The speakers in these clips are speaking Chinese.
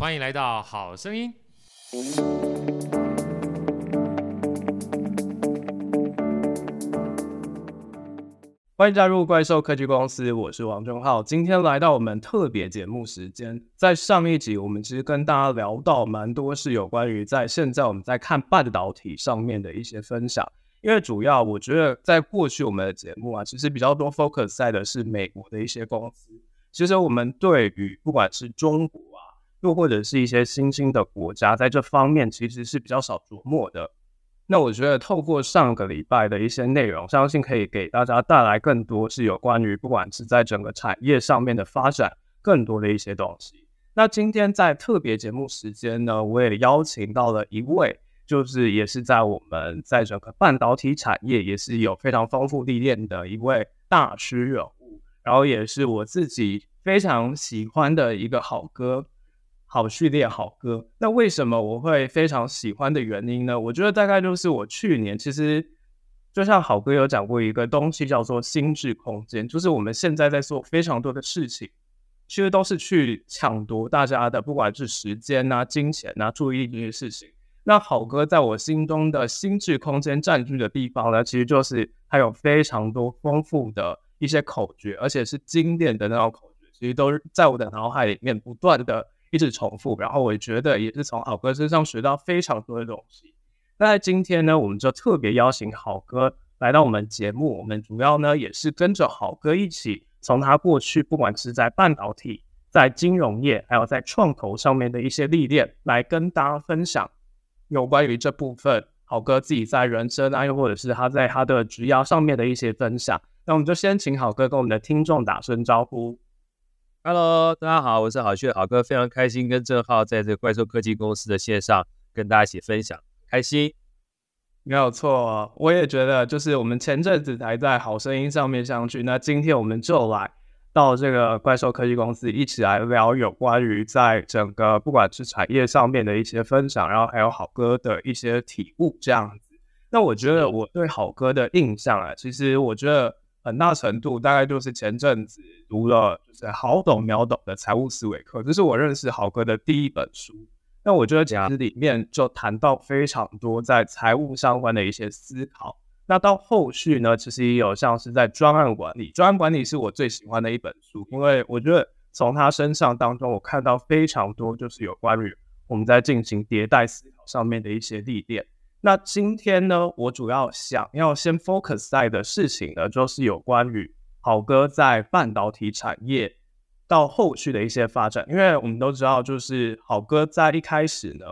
欢迎来到好声音。欢迎加入怪兽科技公司，我是王忠浩。今天来到我们特别节目时间，在上一集我们其实跟大家聊到蛮多是有关于在现在我们在看半导体上面的一些分享。因为主要我觉得在过去我们的节目啊，其实比较多 focus 在的是美国的一些公司。其实我们对于不管是中国，又或者是一些新兴的国家，在这方面其实是比较少琢磨的。那我觉得透过上个礼拜的一些内容，相信可以给大家带来更多是有关于不管是在整个产业上面的发展，更多的一些东西。那今天在特别节目时间呢，我也邀请到了一位，就是也是在我们在整个半导体产业也是有非常丰富历练的一位大师人物，然后也是我自己非常喜欢的一个好哥。好序列好哥，那为什么我会非常喜欢的原因呢？我觉得大概就是我去年其实就像好哥有讲过一个东西叫做心智空间，就是我们现在在做非常多的事情，其实都是去抢夺大家的不管是时间啊、金钱啊、注意力这些事情。那好哥在我心中的心智空间占据的地方呢，其实就是它有非常多丰富的一些口诀，而且是经典的那种口诀，其实都是在我的脑海里面不断的。一直重复，然后我觉得也是从好哥身上学到非常多的东西。那在今天呢，我们就特别邀请好哥来到我们节目。我们主要呢也是跟着好哥一起，从他过去不管是在半导体、在金融业，还有在创投上面的一些历练，来跟大家分享有关于这部分好哥自己在人生啊，又或者是他在他的职涯上面的一些分享。那我们就先请好哥跟我们的听众打声招呼。Hello，大家好，我是好序好哥，非常开心跟郑浩在这个怪兽科技公司的线上跟大家一起分享，开心。没有错，我也觉得，就是我们前阵子才在好声音上面相聚，那今天我们就来到这个怪兽科技公司，一起来聊有关于在整个不管是产业上面的一些分享，然后还有好哥的一些体悟这样子。那我觉得我对好哥的印象啊，其实我觉得。很大程度大概就是前阵子读了就是好懂秒懂的财务思维课，这是我认识豪哥的第一本书。那我觉得讲里面就谈到非常多在财务相关的一些思考。那到后续呢，其实也有像是在专案管理，专案管理是我最喜欢的一本书，因为我觉得从他身上当中我看到非常多就是有关于我们在进行迭代思考上面的一些历练。那今天呢，我主要想要先 focus 在的事情呢，就是有关于好哥在半导体产业到后续的一些发展。因为我们都知道，就是好哥在一开始呢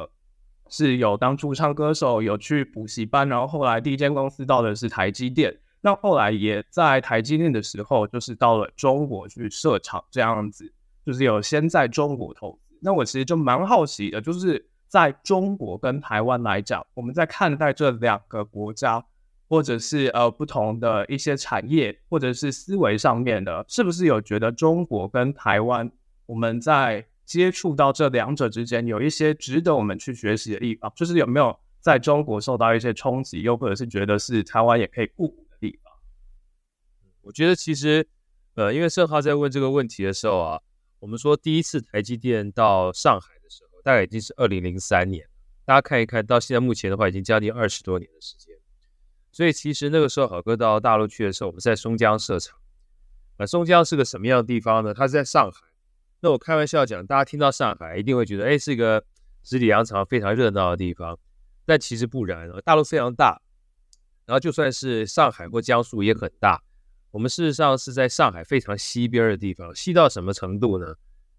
是有当驻唱歌手，有去补习班，然后后来第一间公司到的是台积电。那后来也在台积电的时候，就是到了中国去设厂，这样子，就是有先在中国投资。那我其实就蛮好奇的，就是。在中国跟台湾来讲，我们在看待这两个国家，或者是呃不同的一些产业，或者是思维上面的，是不是有觉得中国跟台湾，我们在接触到这两者之间，有一些值得我们去学习的地方？就是有没有在中国受到一些冲击，又或者是觉得是台湾也可以互补的地方？我觉得其实，呃，因为正浩在问这个问题的时候啊，我们说第一次台积电到上海。大概已经是二零零三年，大家看一看到现在目前的话，已经将近二十多年的时间。所以其实那个时候，好哥到大陆去的时候，我们在松江设厂。那松江是个什么样的地方呢？它是在上海。那我开玩笑讲，大家听到上海一定会觉得，哎，是一个十里洋场、非常热闹的地方。但其实不然，大陆非常大。然后就算是上海或江苏也很大。我们事实上是在上海非常西边的地方，西到什么程度呢？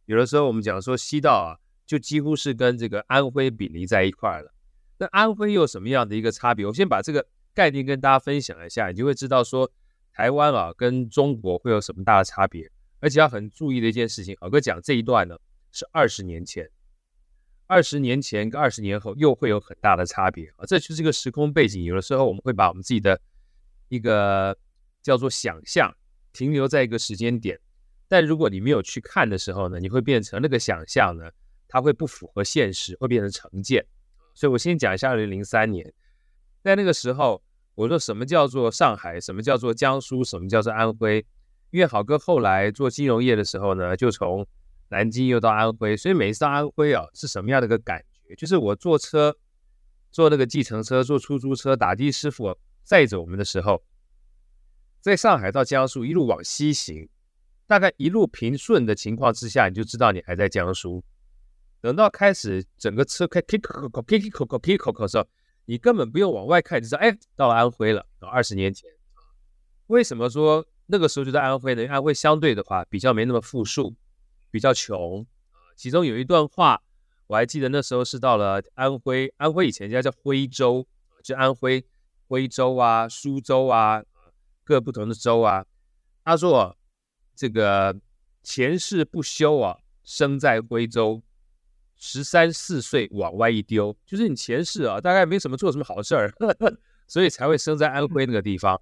有的时候我们讲说西到啊。就几乎是跟这个安徽比邻在一块了。那安徽又有什么样的一个差别？我先把这个概念跟大家分享一下，你就会知道说台湾啊跟中国会有什么大的差别。而且要很注意的一件事情，好哥讲这一段呢是二十年前，二十年前跟二十年后又会有很大的差别啊。这就是一个时空背景。有的时候我们会把我们自己的一个叫做想象停留在一个时间点，但如果你没有去看的时候呢，你会变成那个想象呢。它会不符合现实，会变成成见。所以我先讲一下二零零三年，在那个时候，我说什么叫做上海，什么叫做江苏，什么叫做安徽。因为好哥后来做金融业的时候呢，就从南京又到安徽，所以每次到安徽啊，是什么样的一个感觉？就是我坐车，坐那个计程车，坐出租车，打的师傅载着我们的时候，在上海到江苏一路往西行，大概一路平顺的情况之下，你就知道你还在江苏。等到开始整个车开 kick 口口 kick 口口 kick 口口的时候，你根本不用往外看，你知道，哎，到了安徽了。二十年前，为什么说那个时候就在安徽呢？因为安徽相对的话比较没那么富庶，比较穷。其中有一段话我还记得，那时候是到了安徽，安徽以前人家叫徽州，就安徽徽州啊、苏州啊，各不同的州啊。他说：“这个前世不修啊，生在徽州。”十三四岁往外一丢，就是你前世啊，大概没什么做什么好事儿，所以才会生在安徽那个地方。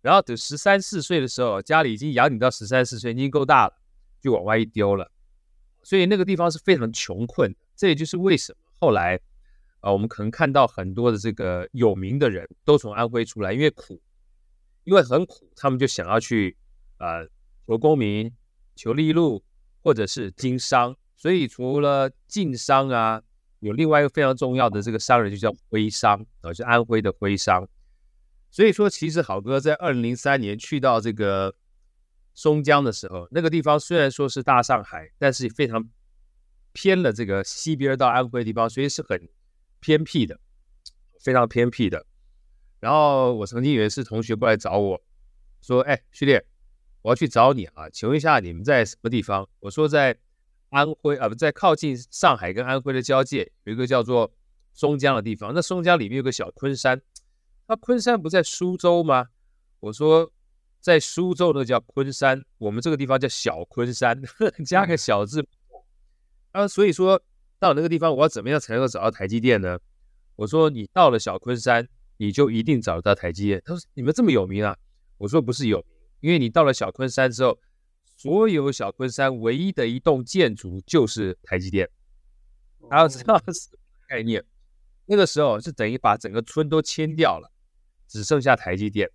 然后等十三四岁的时候，家里已经养你到十三四岁，已经够大了，就往外一丢了。所以那个地方是非常穷困。这也就是为什么后来啊，我们可能看到很多的这个有名的人都从安徽出来，因为苦，因为很苦，他们就想要去呃求功名、求利禄，或者是经商。所以除了晋商啊，有另外一个非常重要的这个商人，就叫徽商啊，就安徽的徽商。所以说，其实好哥在二零零三年去到这个松江的时候，那个地方虽然说是大上海，但是非常偏了这个西边到安徽的地方，所以是很偏僻的，非常偏僻的。然后我曾经有一次同学过来找我说：“哎，徐烈，我要去找你啊，请问一下你们在什么地方？”我说在。安徽啊，不在靠近上海跟安徽的交界，有一个叫做松江的地方。那松江里面有个小昆山，那昆山不在苏州吗？我说在苏州那叫昆山，我们这个地方叫小昆山，呵 呵加个小字。啊，所以说到那个地方，我要怎么样才能够找到台积电呢？我说你到了小昆山，你就一定找得到台积电。他说你们这么有名啊？我说不是有名，因为你到了小昆山之后。所有小昆山唯一的一栋建筑就是台积电，还要知道是概念。那个时候是等于把整个村都迁掉了，只剩下台积电。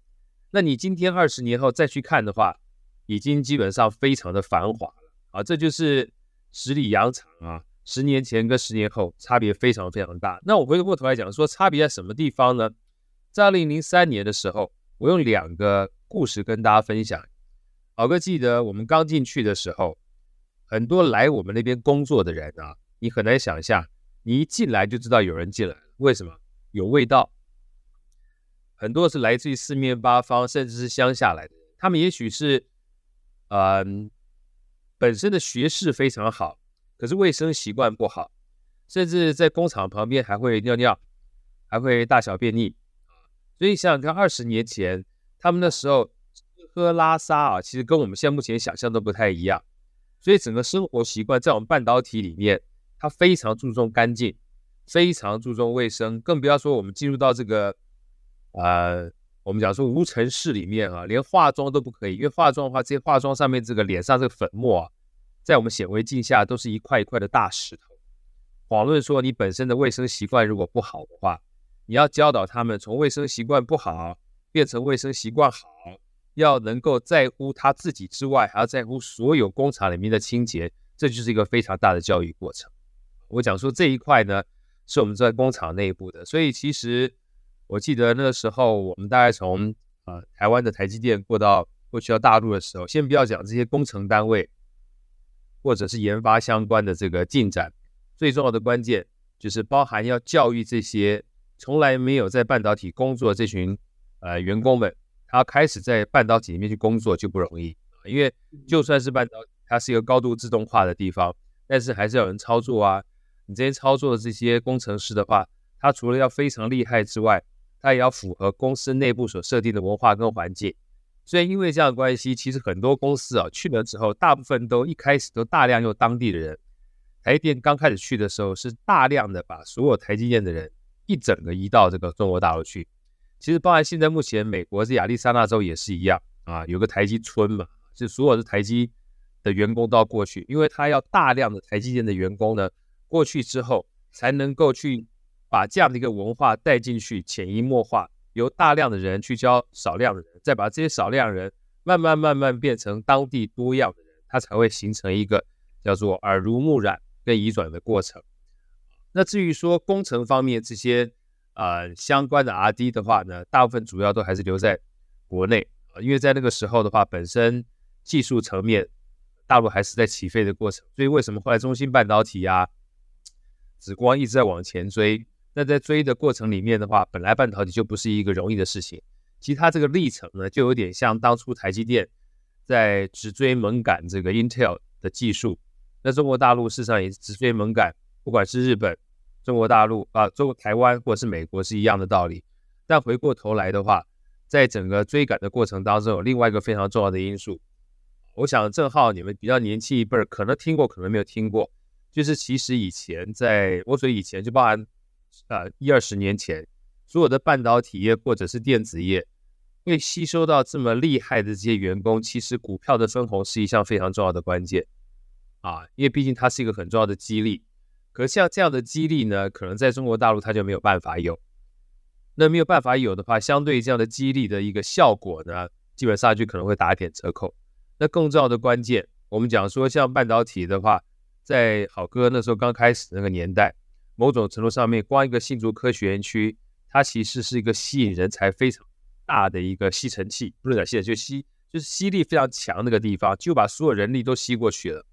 那你今天二十年后再去看的话，已经基本上非常的繁华了啊！这就是十里洋场啊，十年前跟十年后差别非常非常大。那我回过头来讲说，差别在什么地方呢？在二零零三年的时候，我用两个故事跟大家分享。郝哥记得我们刚进去的时候，很多来我们那边工作的人啊，你很难想象，你一进来就知道有人进来了。为什么？有味道。很多是来自于四面八方，甚至是乡下来的人。他们也许是，嗯、呃，本身的学识非常好，可是卫生习惯不好，甚至在工厂旁边还会尿尿，还会大小便溺。所以想想看，二十年前他们那时候。喝拉撒啊，其实跟我们现在目前想象都不太一样，所以整个生活习惯在我们半导体里面，它非常注重干净，非常注重卫生，更不要说我们进入到这个，呃，我们讲说无尘室里面啊，连化妆都不可以，因为化妆的话，这些化妆上面这个脸上这个粉末啊，在我们显微镜下都是一块一块的大石头。遑论说你本身的卫生习惯如果不好的话，你要教导他们从卫生习惯不好变成卫生习惯好。要能够在乎他自己之外，还要在乎所有工厂里面的清洁，这就是一个非常大的教育过程。我讲说这一块呢，是我们在工厂内部的，所以其实我记得那个时候，我们大概从呃台湾的台积电过到过去到大陆的时候，先不要讲这些工程单位或者是研发相关的这个进展，最重要的关键就是包含要教育这些从来没有在半导体工作这群呃员工们。他开始在半导体里面去工作就不容易，因为就算是半导体，它是一个高度自动化的地方，但是还是要有人操作啊。你这些操作的这些工程师的话，他除了要非常厉害之外，他也要符合公司内部所设定的文化跟环境。所以因为这样的关系，其实很多公司啊去了之后，大部分都一开始都大量用当地的人。台积电刚开始去的时候，是大量的把所有台积电的人一整个移到这个中国大陆去。其实，包含现在目前美国是亚利桑那州也是一样啊，有个台积村嘛，就所有的台积的员工都要过去，因为他要大量的台积电的员工呢过去之后，才能够去把这样的一个文化带进去，潜移默化，由大量的人去教少量的人，再把这些少量人慢慢慢慢变成当地多样的人，他才会形成一个叫做耳濡目染跟移转的过程。那至于说工程方面这些呃相关的 R&D 的话呢，大部分主要都还是留在国内啊，因为在那个时候的话，本身技术层面大陆还是在起飞的过程，所以为什么后来中芯半导体啊、紫光一直在往前追？那在追的过程里面的话，本来半导体就不是一个容易的事情，其实它这个历程呢，就有点像当初台积电在直追猛赶这个 Intel 的技术，那中国大陆事实上也是直追猛赶。不管是日本、中国大陆啊、中国台湾或者是美国是一样的道理，但回过头来的话，在整个追赶的过程当中，有另外一个非常重要的因素。我想正好你们比较年轻一辈儿可能听过，可能没有听过，就是其实以前在我所以以前就包含呃一二十年前，所有的半导体业或者是电子业，会吸收到这么厉害的这些员工，其实股票的分红是一项非常重要的关键啊，因为毕竟它是一个很重要的激励。可像这样的激励呢，可能在中国大陆它就没有办法有。那没有办法有的话，相对这样的激励的一个效果呢，基本上就可能会打一点折扣。那更重要的关键，我们讲说像半导体的话，在好哥那时候刚开始那个年代，某种程度上面，光一个新竹科学园区，它其实是一个吸引人才非常大的一个吸尘器，不是讲吸尘器，就吸就是吸力非常强那个地方，就把所有人力都吸过去了。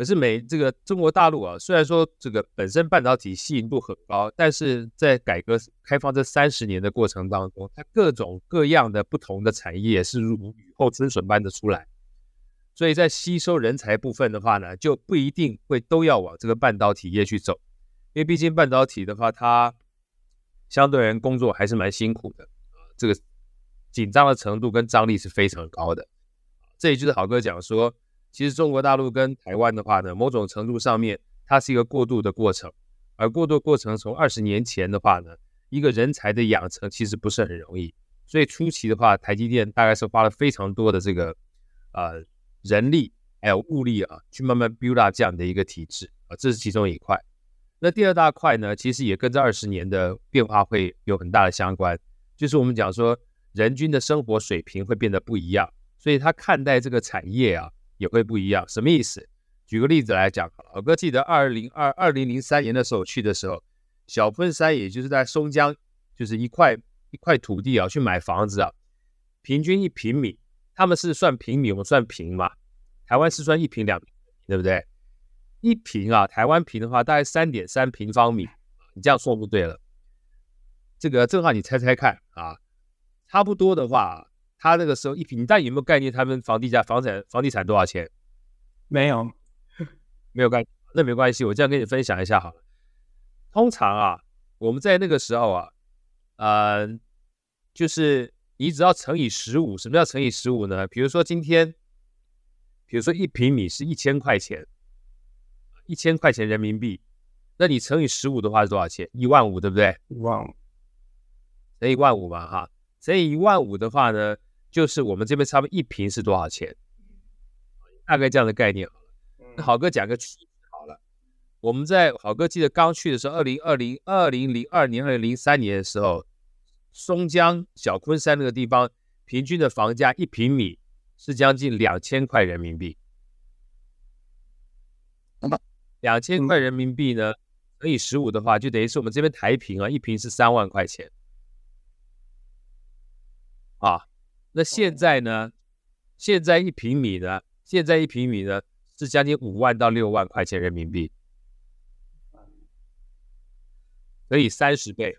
可是美这个中国大陆啊，虽然说这个本身半导体吸引度很高，但是在改革开放这三十年的过程当中，它各种各样的不同的产业是如雨后春笋般的出来，所以在吸收人才部分的话呢，就不一定会都要往这个半导体业去走，因为毕竟半导体的话，它相对人工作还是蛮辛苦的，这个紧张的程度跟张力是非常高的，这也就是好哥讲说。其实中国大陆跟台湾的话呢，某种程度上面，它是一个过渡的过程。而过渡过程从二十年前的话呢，一个人才的养成其实不是很容易。所以初期的话，台积电大概是花了非常多的这个呃人力还有物力啊，去慢慢 build up 这样的一个体制啊，这是其中一块。那第二大块呢，其实也跟这二十年的变化会有很大的相关，就是我们讲说人均的生活水平会变得不一样，所以他看待这个产业啊。也会不一样，什么意思？举个例子来讲，老哥记得二零二二零零三年的时候去的时候，小昆山也就是在松江，就是一块一块土地啊，去买房子啊，平均一平米，他们是算平米，我们算平嘛，台湾是算一平两，对不对？一平啊，台湾平的话大概三点三平方米，你这样说不对了。这个正好你猜猜看啊，差不多的话。他那个时候一平，你大概有没有概念？他们房地价、房产、房地产多少钱？没有，没有概念，那没关系，我这样跟你分享一下好了。通常啊，我们在那个时候啊，呃，就是你只要乘以十五，什么叫乘以十五呢？比如说今天，比如说一平米是一千块钱，一千块钱人民币，那你乘以十五的话是多少钱？一万五，对不对？一万五，乘一万五嘛，哈，乘以一万五的话呢？就是我们这边差不多一平是多少钱？大概这样的概念好了。那好哥讲个区好了。我们在好哥记得刚去的时候，二零二零二零零二年、二零零三年的时候，松江小昆山那个地方，平均的房价一平米是将近两千块人民币。两千块人民币呢，乘以十五的话，就等于是我们这边台平啊，一平是三万块钱啊。那现在呢？现在一平米呢？现在一平米呢是将近五万到六万块钱人民币，所以三十倍。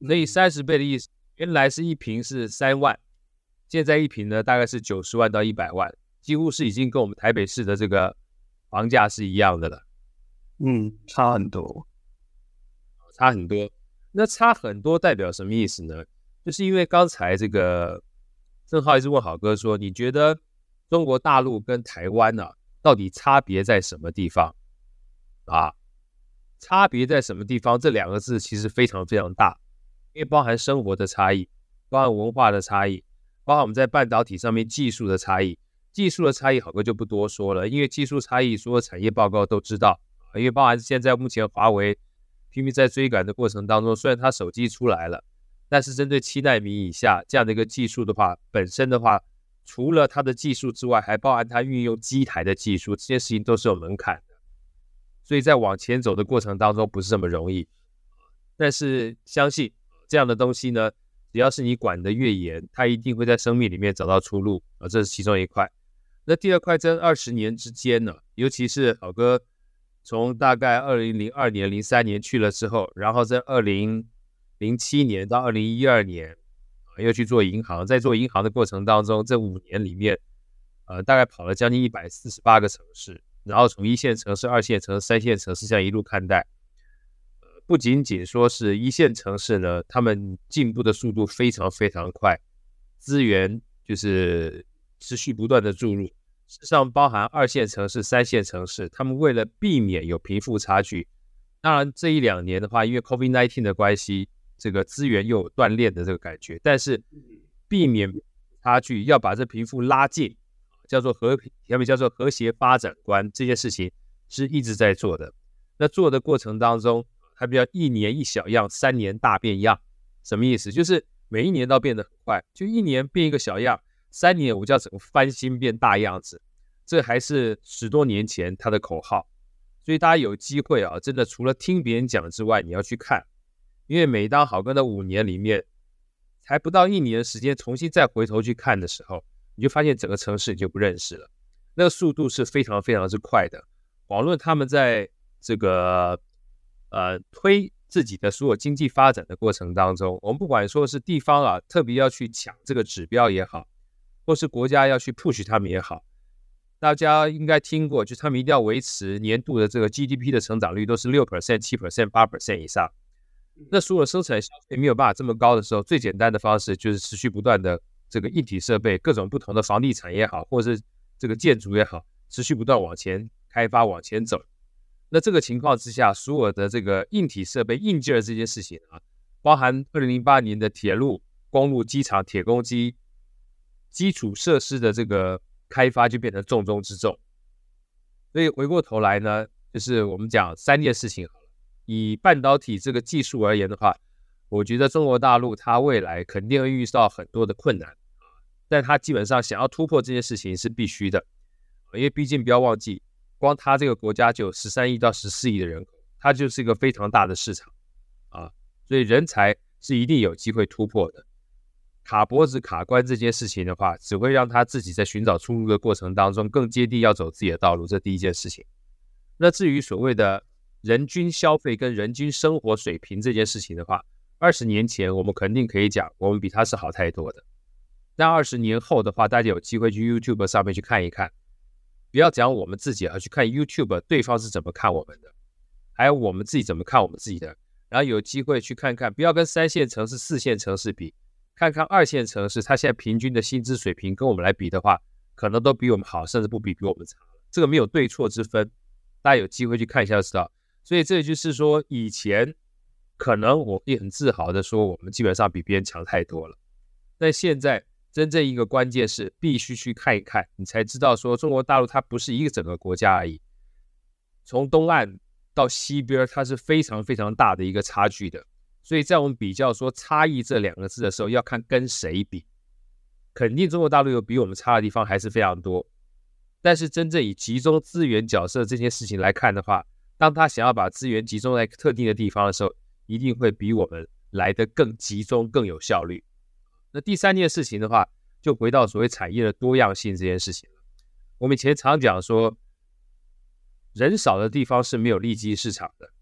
所以三十倍的意思，原来是一平是三万，现在一平呢大概是九十万到一百万，几乎是已经跟我们台北市的这个房价是一样的了。嗯，差很多，差很多。那差很多代表什么意思呢？就是因为刚才这个。正好一直问好哥说：“你觉得中国大陆跟台湾呢、啊，到底差别在什么地方？啊，差别在什么地方？这两个字其实非常非常大，因为包含生活的差异，包含文化的差异，包含我们在半导体上面技术的差异。技术的差异，好哥就不多说了，因为技术差异，所有产业报告都知道。因为包含现在目前华为拼命在追赶的过程当中，虽然它手机出来了。”但是针对七纳米以下这样的一个技术的话，本身的话除了它的技术之外，还包含它运用机台的技术，这些事情都是有门槛的。所以在往前走的过程当中，不是这么容易。但是相信这样的东西呢，只要是你管得越严，它一定会在生命里面找到出路啊，这是其中一块。那第二块，在二十年之间呢，尤其是老哥从大概二零零二年、零三年去了之后，然后在二零零七年到二零一二年啊，又去做银行，在做银行的过程当中，这五年里面，呃，大概跑了将近一百四十八个城市，然后从一线城市、二线城市、三线城市这样一路看待。不仅仅说是一线城市呢，他们进步的速度非常非常快，资源就是持续不断的注入。事实上，包含二线城市、三线城市，他们为了避免有贫富差距，当然这一两年的话，因为 COVID-19 的关系，这个资源又有锻炼的这个感觉。但是避免差距，要把这贫富拉近，叫做和平，要么叫做和谐发展观，这件事情是一直在做的。那做的过程当中，它比较一年一小样，三年大变样，什么意思？就是每一年都变得很快，就一年变一个小样，三年我就要整个翻新变大样子。这还是十多年前他的口号，所以大家有机会啊，真的除了听别人讲之外，你要去看，因为每当好哥的五年里面，才不到一年的时间，重新再回头去看的时候，你就发现整个城市你就不认识了，那个速度是非常非常之快的。网络他们在这个。呃，推自己的所有经济发展的过程当中，我们不管说是地方啊，特别要去抢这个指标也好，或是国家要去 push 他们也好，大家应该听过，就他们一定要维持年度的这个 GDP 的成长率都是六 percent、七 percent、八 percent 以上。那所有生产消费没有办法这么高的时候，最简单的方式就是持续不断的这个硬体设备，各种不同的房地产也好，或者是这个建筑也好，持续不断往前开发、往前走。那这个情况之下，所有的这个硬体设备、硬件这件事情啊，包含二零零八年的铁路、公路、机场、铁公鸡、基础设施的这个开发就变成重中之重。所以回过头来呢，就是我们讲三件事情。以半导体这个技术而言的话，我觉得中国大陆它未来肯定会遇到很多的困难，但它基本上想要突破这件事情是必须的，因为毕竟不要忘记。光它这个国家就有十三亿到十四亿的人口，它就是一个非常大的市场啊，所以人才是一定有机会突破的。卡脖子卡关这件事情的话，只会让他自己在寻找出路的过程当中更接地要走自己的道路，这第一件事情。那至于所谓的人均消费跟人均生活水平这件事情的话，二十年前我们肯定可以讲，我们比他是好太多的。但二十年后的话，大家有机会去 YouTube 上面去看一看。不要讲我们自己，而去看 YouTube，对方是怎么看我们的，还有我们自己怎么看我们自己的。然后有机会去看看，不要跟三线城市、四线城市比，看看二线城市，它现在平均的薪资水平跟我们来比的话，可能都比我们好，甚至不比比我们差。这个没有对错之分，大家有机会去看一下就知道。所以这也就是说，以前可能我也很自豪的说，我们基本上比别人强太多了，但现在。真正一个关键是必须去看一看，你才知道说中国大陆它不是一个整个国家而已，从东岸到西边，它是非常非常大的一个差距的。所以在我们比较说差异这两个字的时候，要看跟谁比，肯定中国大陆有比我们差的地方还是非常多。但是真正以集中资源角色这件事情来看的话，当他想要把资源集中在特定的地方的时候，一定会比我们来得更集中、更有效率。那第三件事情的话，就回到所谓产业的多样性这件事情了。我们以前常讲说，人少的地方是没有利基市场的，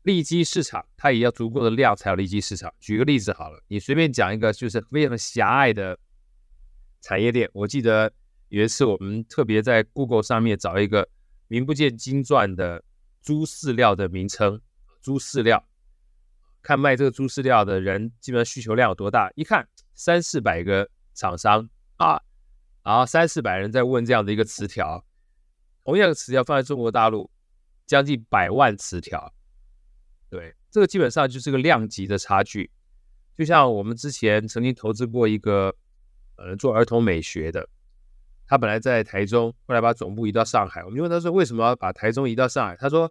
利基市场它也要足够的量才有利基市场。举个例子好了，你随便讲一个就是非常狭隘的产业链。我记得有一次我们特别在 Google 上面找一个名不见经传的猪饲料的名称，猪饲料。看卖这个猪饲料的人，基本上需求量有多大？一看三四百个厂商啊，然后三四百人在问这样的一个词条，同样的词条放在中国大陆，将近百万词条。对，这个基本上就是个量级的差距。就像我们之前曾经投资过一个呃做儿童美学的，他本来在台中，后来把总部移到上海。我们就问他说，为什么要把台中移到上海？他说：“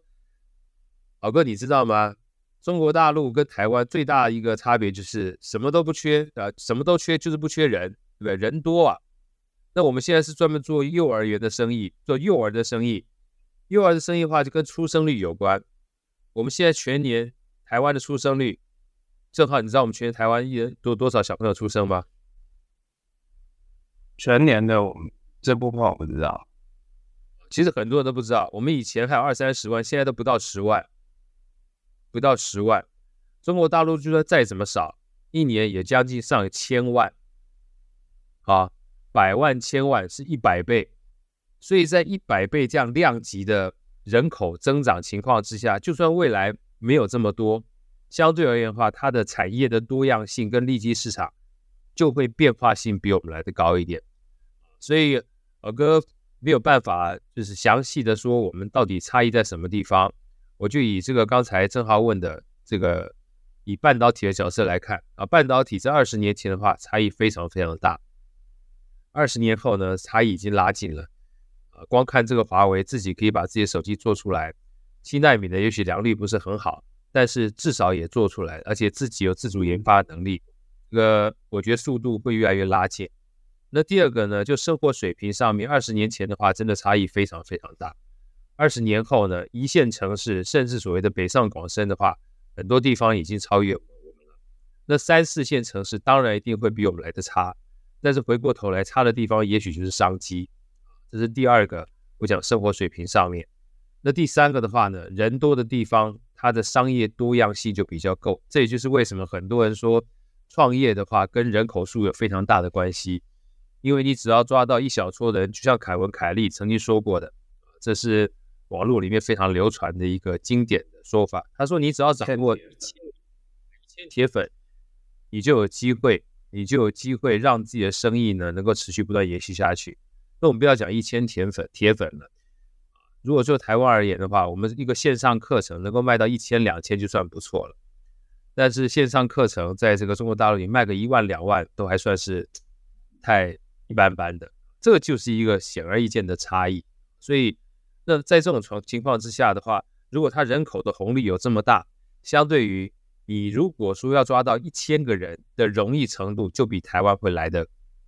老哥，你知道吗？”中国大陆跟台湾最大的一个差别就是什么都不缺啊，什么都缺就是不缺人，对不对？人多啊。那我们现在是专门做幼儿园的生意，做幼儿的生意。幼儿的生意的话，就跟出生率有关。我们现在全年台湾的出生率，正好你知道我们全年台湾一人多多少小朋友出生吗？全年的我们这部分我不知道。其实很多人都不知道，我们以前还有二三十万，现在都不到十万，不到十万。中国大陆就算再怎么少，一年也将近上千万。啊，百万千万是一百倍。所以在一百倍这样量级的人口增长情况之下，就算未来没有这么多，相对而言的话，它的产业的多样性跟利基市场就会变化性比我们来的高一点。所以，老哥没有办法就是详细的说我们到底差异在什么地方。我就以这个刚才正浩问的这个以半导体的角色来看啊，半导体在二十年前的话差异非常非常大，二十年后呢，差异已经拉近了。啊光看这个华为自己可以把自己的手机做出来，七纳米的也许良率不是很好，但是至少也做出来，而且自己有自主研发能力，这个我觉得速度会越来越拉近。那第二个呢，就生活水平上面，二十年前的话真的差异非常非常大，二十年后呢，一线城市甚至所谓的北上广深的话，很多地方已经超越我们了。那三四线城市当然一定会比我们来的差，但是回过头来差的地方也许就是商机。这是第二个，我讲生活水平上面。那第三个的话呢，人多的地方，它的商业多样性就比较够。这也就是为什么很多人说创业的话跟人口数有非常大的关系。因为你只要抓到一小撮人，就像凯文·凯利曾经说过的，这是网络里面非常流传的一个经典的说法。他说：“你只要掌握一千千铁粉，你就有机会，你就有机会让自己的生意呢能够持续不断延续下去。”那我们不要讲一千铁粉铁粉了，如果就台湾而言的话，我们一个线上课程能够卖到一千两千就算不错了。但是线上课程在这个中国大陆里卖个一万两万都还算是太一般般的，这个就是一个显而易见的差异。所以，那在这种情情况之下的话，如果他人口的红利有这么大，相对于你如果说要抓到一千个人的容易程度，就比台湾会来得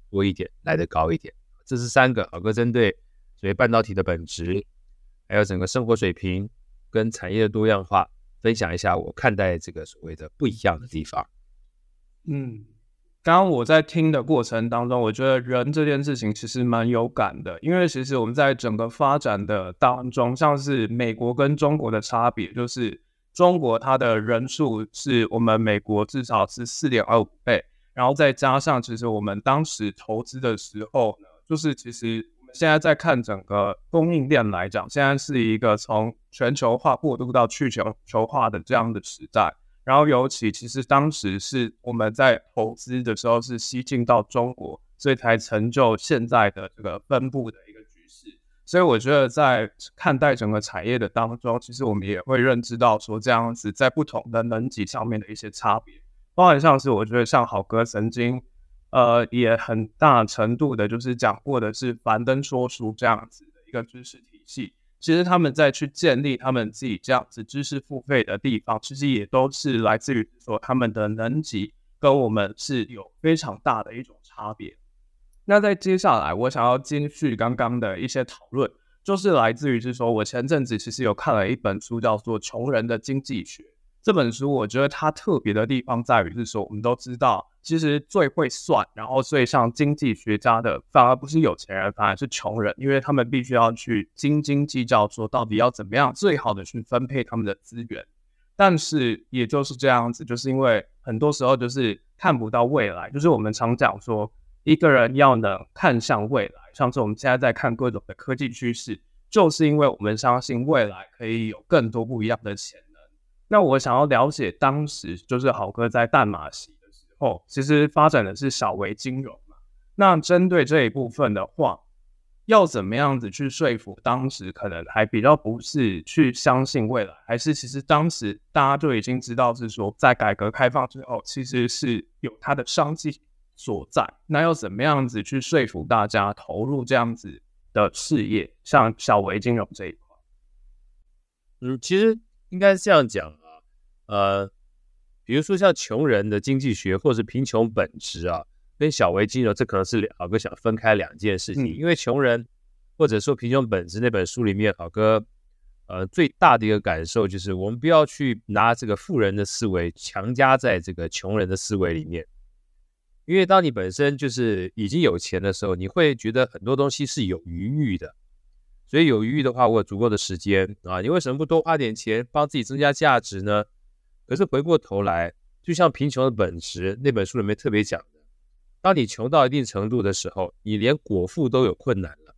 多一点，来得高一点。这是三个，尔哥针对所谓半导体的本质，还有整个生活水平跟产业的多样化，分享一下我看待这个所谓的不一样的地方。嗯，刚刚我在听的过程当中，我觉得人这件事情其实蛮有感的，因为其实我们在整个发展的当中，像是美国跟中国的差别，就是中国它的人数是我们美国至少是四点二五倍，然后再加上其实我们当时投资的时候呢。就是其实我们现在在看整个供应链来讲，现在是一个从全球化过渡到去全球化的这样的时代。然后尤其其实当时是我们在投资的时候是西进到中国，所以才成就现在的这个分布的一个局势。所以我觉得在看待整个产业的当中，其实我们也会认知到说这样子在不同的能级上面的一些差别。包含像是我觉得像好哥曾经。呃，也很大程度的，就是讲过的是樊登说书这样子的一个知识体系。其实他们在去建立他们自己这样子知识付费的地方，其实也都是来自于说他们的能级跟我们是有非常大的一种差别。那在接下来，我想要继续刚刚的一些讨论，就是来自于是说我前阵子其实有看了一本书，叫做《穷人的经济学》。这本书我觉得它特别的地方在于是说，我们都知道。其实最会算，然后最像经济学家的，反而不是有钱人，反而是穷人，因为他们必须要去斤斤计较，说到底要怎么样最好的去分配他们的资源。但是也就是这样子，就是因为很多时候就是看不到未来，就是我们常讲说，一个人要能看向未来，像是我们现在在看各种的科技趋势，就是因为我们相信未来可以有更多不一样的钱。那我想要了解当时就是豪哥在淡马锡。的时候，其实发展的是小微金融嘛。那针对这一部分的话，要怎么样子去说服当时可能还比较不是去相信未来，还是其实当时大家就已经知道是说，在改革开放之后，其实是有它的商机所在。那要怎么样子去说服大家投入这样子的事业，像小微金融这一块？嗯，其实应该是这样讲啊，呃。比如说像穷人的经济学，或是贫穷本质啊，跟小微金融，这可能是郝哥想分开两件事情。嗯、因为穷人或者说贫穷本质那本书里面，好哥呃最大的一个感受就是，我们不要去拿这个富人的思维强加在这个穷人的思维里面。因为当你本身就是已经有钱的时候，你会觉得很多东西是有余裕的。所以有余的话，我有足够的时间啊，你为什么不多花点钱帮自己增加价值呢？可是回过头来，就像《贫穷的本质》那本书里面特别讲的，当你穷到一定程度的时候，你连果腹都有困难了，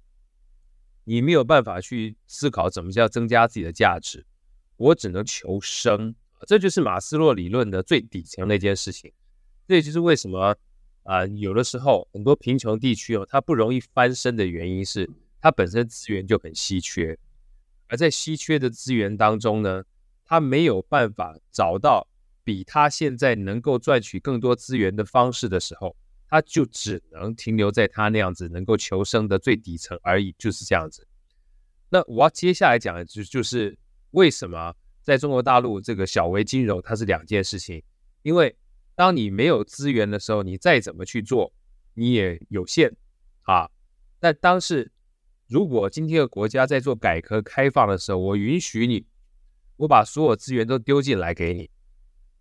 你没有办法去思考怎么叫增加自己的价值，我只能求生，这就是马斯洛理论的最底层那件事情。这也就是为什么啊、有的时候很多贫穷地区哦，它不容易翻身的原因是它本身资源就很稀缺，而在稀缺的资源当中呢，他没有办法找到比他现在能够赚取更多资源的方式的时候，他就只能停留在他那样子能够求生的最底层而已，就是这样子。那我要接下来讲的就就是为什么在中国大陆这个小微金融它是两件事情，因为当你没有资源的时候，你再怎么去做你也有限啊。但当是如果今天的国家在做改革开放的时候，我允许你。我把所有资源都丢进来给你，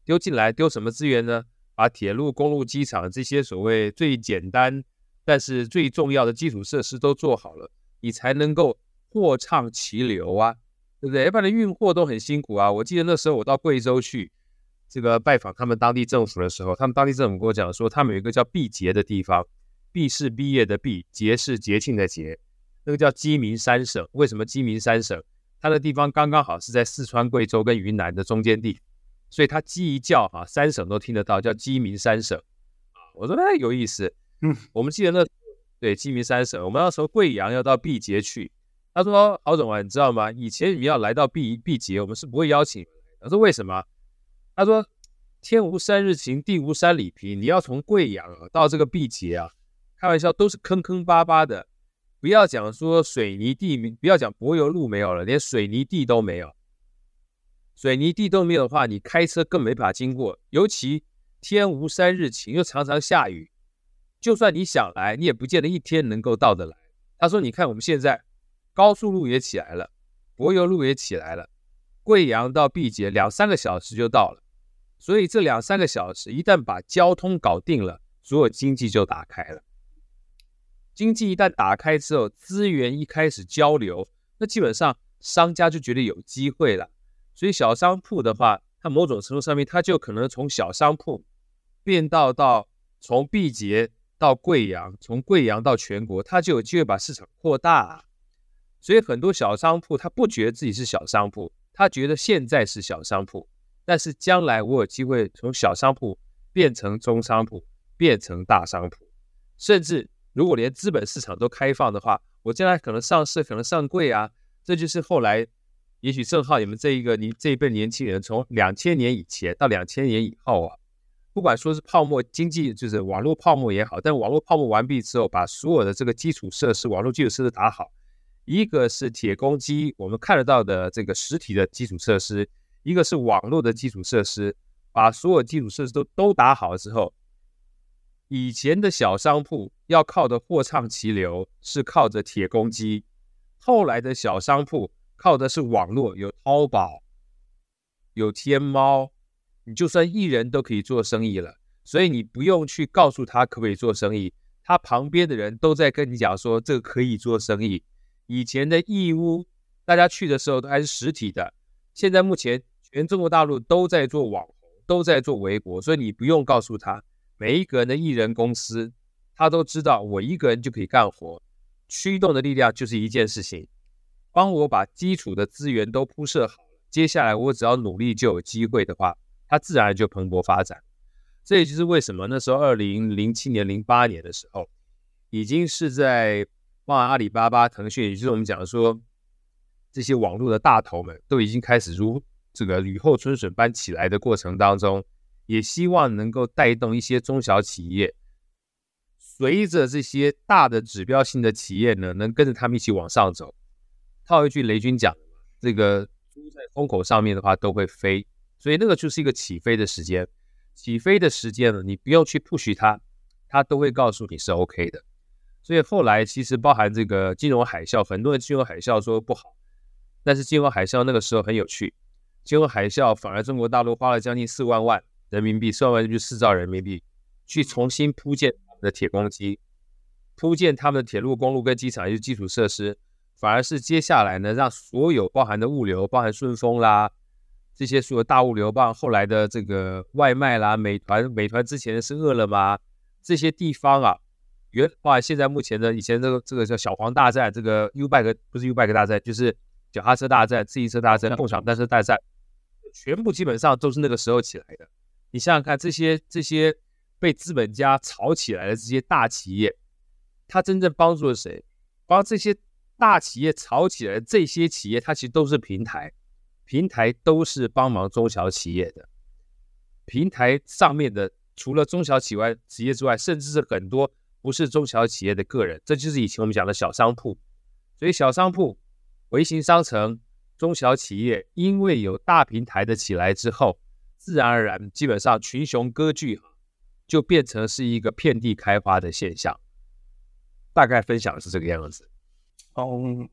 丢进来丢什么资源呢？把铁路、公路、机场这些所谓最简单但是最重要的基础设施都做好了，你才能够货畅其流啊，对不对？要不然运货都很辛苦啊。我记得那时候我到贵州去这个拜访他们当地政府的时候，他们当地政府跟我讲说，他们有一个叫毕节的地方，毕是毕业的毕，节是节庆的节，那个叫鸡鸣三省。为什么鸡鸣三省？它的地方刚刚好是在四川、贵州跟云南的中间地，所以它鸡一叫哈，三省都听得到，叫鸡鸣三省啊。我说哎，有意思。嗯，我们记得那对鸡鸣三省，我们那时候贵阳要到毕节去。他说：“郝总啊，你知道吗？以前你要来到毕毕节，我们是不会邀请。”他说：“为什么？”他说：“天无三日晴，地无三里平，你要从贵阳啊到这个毕节啊，开玩笑都是坑坑巴巴的。”不要讲说水泥地，不要讲柏油路没有了，连水泥地都没有。水泥地都没有的话，你开车更没法经过。尤其天无三日晴，又常常下雨，就算你想来，你也不见得一天能够到得来。他说：“你看我们现在高速路也起来了，柏油路也起来了，贵阳到毕节两三个小时就到了。所以这两三个小时一旦把交通搞定了，所有经济就打开了。”经济一旦打开之后，资源一开始交流，那基本上商家就觉得有机会了。所以小商铺的话，它某种程度上面，它就可能从小商铺变到到从毕节到贵阳，从贵阳到全国，它就有机会把市场扩大。所以很多小商铺，他不觉得自己是小商铺，他觉得现在是小商铺，但是将来我有机会从小商铺变成中商铺，变成大商铺，甚至。如果连资本市场都开放的话，我将来可能上市，可能上柜啊。这就是后来，也许正好你们这一个，你这一辈年轻人，从两千年以前到两千年以后啊，不管说是泡沫经济，就是网络泡沫也好，但网络泡沫完毕之后，把所有的这个基础设施，网络基础设施打好，一个是铁公鸡，我们看得到的这个实体的基础设施，一个是网络的基础设施，把所有基础设施都都打好了之后。以前的小商铺要靠的货畅其流，是靠着铁公鸡；后来的小商铺靠的是网络，有淘宝，有天猫，你就算一人都可以做生意了。所以你不用去告诉他可不可以做生意，他旁边的人都在跟你讲说这个可以做生意。以前的义乌，大家去的时候都还是实体的，现在目前全中国大陆都在做网红，都在做微博，所以你不用告诉他。每一个人的艺人公司，他都知道我一个人就可以干活，驱动的力量就是一件事情，帮我把基础的资源都铺设好，接下来我只要努力就有机会的话，它自然就蓬勃发展。这也就是为什么那时候二零零七年、零八年的时候，已经是在包含阿里巴巴、腾讯，也就是我们讲说这些网络的大头们都已经开始如这个雨后春笋般起来的过程当中。也希望能够带动一些中小企业，随着这些大的指标性的企业呢，能跟着他们一起往上走。套一句雷军讲，这个猪在风口上面的话都会飞，所以那个就是一个起飞的时间。起飞的时间呢，你不用去 push 它，它都会告诉你是 OK 的。所以后来其实包含这个金融海啸，很多人金融海啸说不好，但是金融海啸那个时候很有趣，金融海啸反而中国大陆花了将近四万万人民币，四万万人民币四兆人民币去重新铺建他们的铁公鸡，铺建他们的铁路、公路跟机场，也就是基础设施，反而是接下来呢，让所有包含的物流，包含顺丰啦，这些所有大物流，包含后来的这个外卖啦，美团，美团之前是饿了么，这些地方啊。原话，现在目前的以前这个这个叫小黄大战，这个 U bike 不是 U bike 大战，就是脚踏车大战、自行车大战、共享单车大战，全部基本上都是那个时候起来的。你想想看，这些这些被资本家炒起来的这些大企业，它真正帮助了谁？帮这些大企业炒起来这些企业，它其实都是平台，平台都是帮忙中小企业的。平台上面的除了中小企业企业之外，甚至是很多。不是中小企业的个人，这就是以前我们讲的小商铺。所以小商铺、微型商城、中小企业，因为有大平台的起来之后，自然而然，基本上群雄割据，就变成是一个遍地开花的现象。大概分享是这个样子。嗯。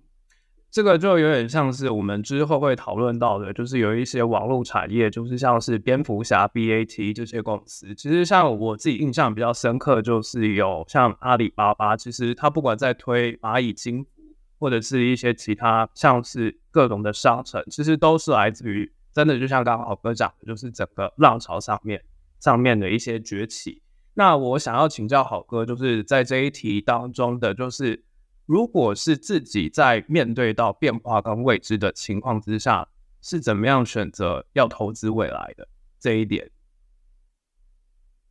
这个就有点像是我们之后会讨论到的，就是有一些网络产业，就是像是蝙蝠侠 BAT 这些公司。其实像我自己印象比较深刻，就是有像阿里巴巴，其实它不管在推蚂蚁金服，或者是一些其他像是各种的商城，其实都是来自于真的，就像刚刚好哥讲的，就是整个浪潮上面上面的一些崛起。那我想要请教好哥，就是在这一题当中的，就是。如果是自己在面对到变化跟未知的情况之下，是怎么样选择要投资未来的这一点，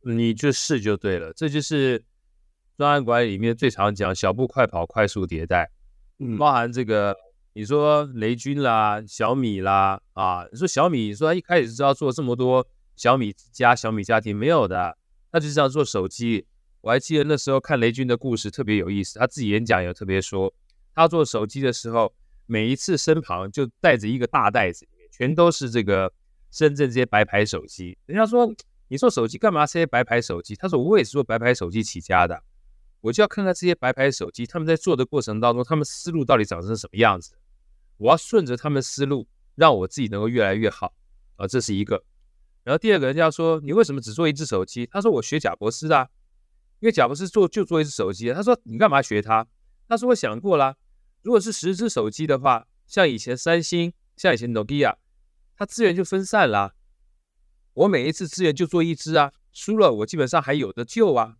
你就试就对了。这就是专案管理里面最常讲“小步快跑，快速迭代”。嗯，包含这个，你说雷军啦、小米啦啊，你说小米，说他一开始知道做这么多小米家、小米家庭没有的，他就是这样做手机。我还记得那时候看雷军的故事特别有意思，他自己演讲也特别说，他做手机的时候，每一次身旁就带着一个大袋子，全都是这个深圳这些白牌手机。人家说你做手机干嘛这些白牌手机？他说我也是做白牌手机起家的，我就要看看这些白牌手机他们在做的过程当中，他们思路到底长成什么样子，我要顺着他们思路，让我自己能够越来越好啊，这是一个。然后第二个人家说你为什么只做一只手机？他说我学贾博士的。因为贾博士做就做一只手机，他说你干嘛学他？他说我想过了，如果是十只手机的话，像以前三星，像以前诺基亚，它资源就分散了。我每一次资源就做一只啊，输了我基本上还有的救啊，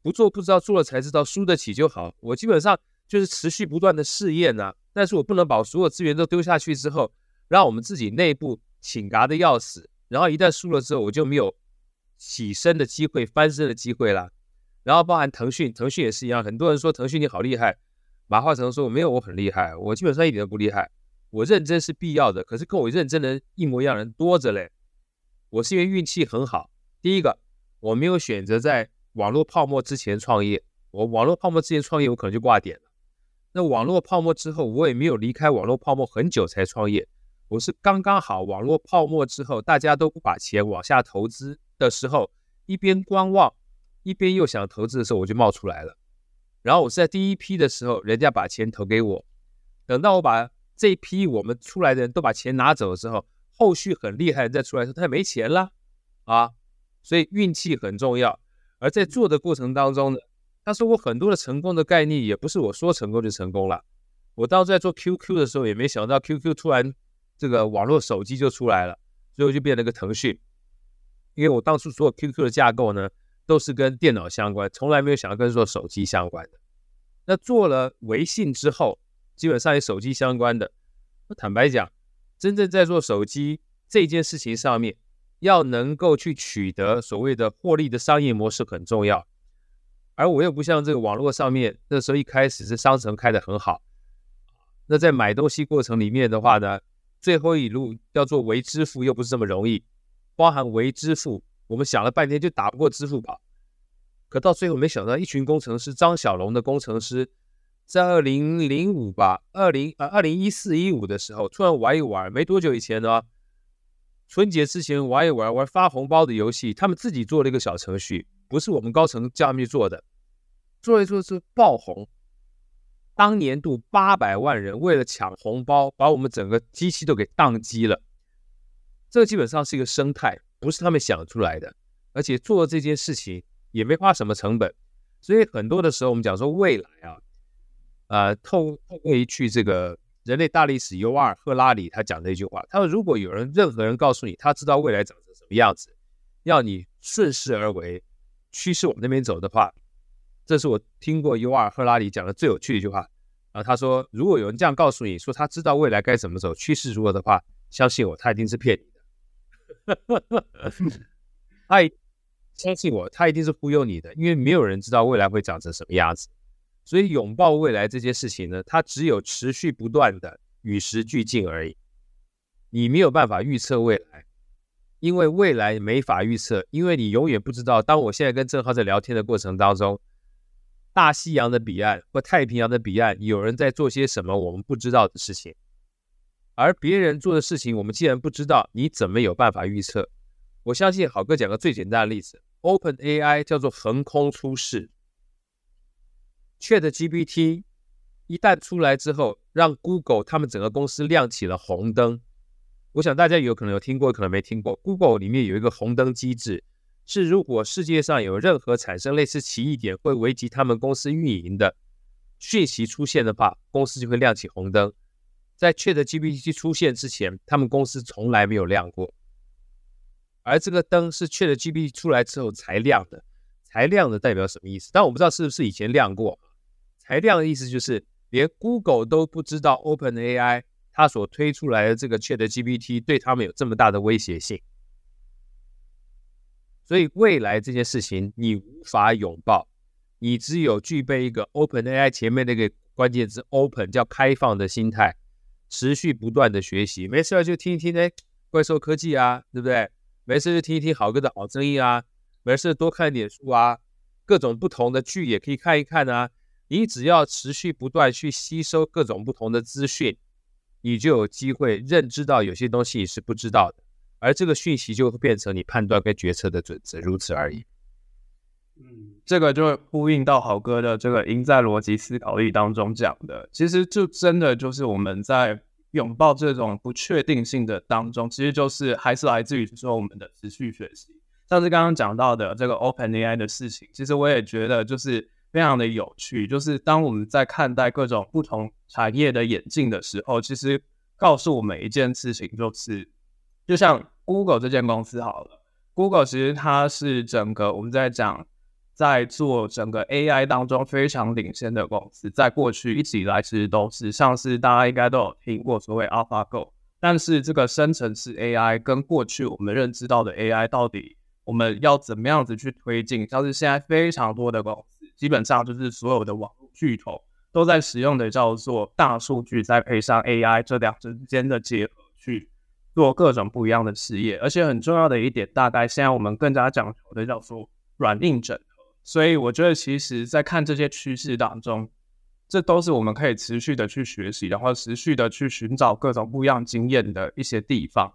不做不知道，做了才知道，输得起就好。我基本上就是持续不断的试验呐，但是我不能把所有资源都丢下去之后，让我们自己内部请嘎的要死，然后一旦输了之后，我就没有起身的机会，翻身的机会了。然后包含腾讯，腾讯也是一样。很多人说腾讯你好厉害，马化腾说我没有，我很厉害，我基本上一点都不厉害。我认真是必要的，可是跟我认真的人一模一样的人多着嘞。我是因为运气很好，第一个我没有选择在网络泡沫之前创业，我网络泡沫之前创业我可能就挂点了。那网络泡沫之后我也没有离开网络泡沫很久才创业，我是刚刚好网络泡沫之后大家都不把钱往下投资的时候，一边观望。一边又想投资的时候，我就冒出来了。然后我是在第一批的时候，人家把钱投给我。等到我把这一批我们出来的人都把钱拿走的时候，后续很厉害再出来的时候他也没钱了啊。所以运气很重要。而在做的过程当中呢，他说我很多的成功的概念也不是我说成功就成功了。我当时在做 QQ 的时候，也没想到 QQ 突然这个网络手机就出来了，最后就变了个腾讯。因为我当初所有 QQ 的架构呢，都是跟电脑相关，从来没有想到跟做手机相关的。那做了微信之后，基本上也手机相关的。我坦白讲，真正在做手机这件事情上面，要能够去取得所谓的获利的商业模式很重要。而我又不像这个网络上面，那时候一开始是商城开的很好。那在买东西过程里面的话呢，最后一路要做微支付又不是这么容易，包含微支付。我们想了半天就打不过支付宝，可到最后没想到一群工程师，张小龙的工程师，在二零零五吧，二零呃二零一四一五的时候，突然玩一玩，没多久以前呢，春节之前玩一玩玩发红包的游戏，他们自己做了一个小程序，不是我们高层叫他们去做的，做一做是爆红。当年度八百万人为了抢红包，把我们整个机器都给宕机了。这基本上是一个生态，不是他们想出来的，而且做这件事情也没花什么成本。所以很多的时候，我们讲说未来啊，呃，透透过一句这个人类大历史尤瓦尔·赫拉里他讲的一句话，他说：“如果有人任何人告诉你他知道未来长成什么样子，要你顺势而为，趋势往那边走的话。”这是我听过尤尔·赫拉里讲的最有趣的一句话啊。他说：“如果有人这样告诉你说他知道未来该怎么走，趋势如何的话，相信我，他一定是骗你的。他相信我，他一定是忽悠你的，因为没有人知道未来会长成什么样子。所以拥抱未来这件事情呢，它只有持续不断的与时俱进而已。你没有办法预测未来，因为未来没法预测，因为你永远不知道。当我现在跟正浩在聊天的过程当中。”大西洋的彼岸或太平洋的彼岸，有人在做些什么我们不知道的事情，而别人做的事情，我们既然不知道，你怎么有办法预测？我相信好哥讲个最简单的例子，OpenAI 叫做横空出世，ChatGPT 一旦出来之后，让 Google 他们整个公司亮起了红灯。我想大家有可能有听过，可能没听过，Google 里面有一个红灯机制。是，如果世界上有任何产生类似奇异点会危及他们公司运营的讯息出现的话，公司就会亮起红灯。在 ChatGPT 出现之前，他们公司从来没有亮过。而这个灯是 ChatGPT 出来之后才亮的，才亮的代表什么意思？但我不知道是不是以前亮过。才亮的意思就是连 Google 都不知道 OpenAI 它所推出来的这个 ChatGPT 对他们有这么大的威胁性。所以未来这件事情你无法拥抱，你只有具备一个 OpenAI 前面那个关键字 open 叫开放的心态，持续不断的学习，没事就听一听哎，怪兽科技啊，对不对？没事就听一听好哥的好声音啊，没事多看点书啊，各种不同的剧也可以看一看啊。你只要持续不断去吸收各种不同的资讯，你就有机会认知到有些东西你是不知道的。而这个讯息就会变成你判断跟决策的准则，如此而已。嗯，这个就会呼应到好哥的这个赢在逻辑思考力当中讲的，其实就真的就是我们在拥抱这种不确定性的当中，其实就是还是来自于说我们的持续学习。像是刚刚讲到的这个 OpenAI 的事情，其实我也觉得就是非常的有趣，就是当我们在看待各种不同产业的演进的时候，其实告诉我们一件事情，就是。就像 Google 这间公司好了，Google 其实它是整个我们在讲，在做整个 AI 当中非常领先的公司，在过去一直以来其实都是，像是大家应该都有听过所谓 AlphaGo，但是这个生成式 AI 跟过去我们认知到的 AI 到底我们要怎么样子去推进？像是现在非常多的公司，基本上就是所有的网络巨头都在使用的叫做大数据，再配上 AI 这两者之间的结合去。做各种不一样的事业，而且很重要的一点，大概现在我们更加讲求的叫做软硬整合。所以我觉得，其实，在看这些趋势当中，这都是我们可以持续的去学习，然后持续的去寻找各种不一样经验的一些地方。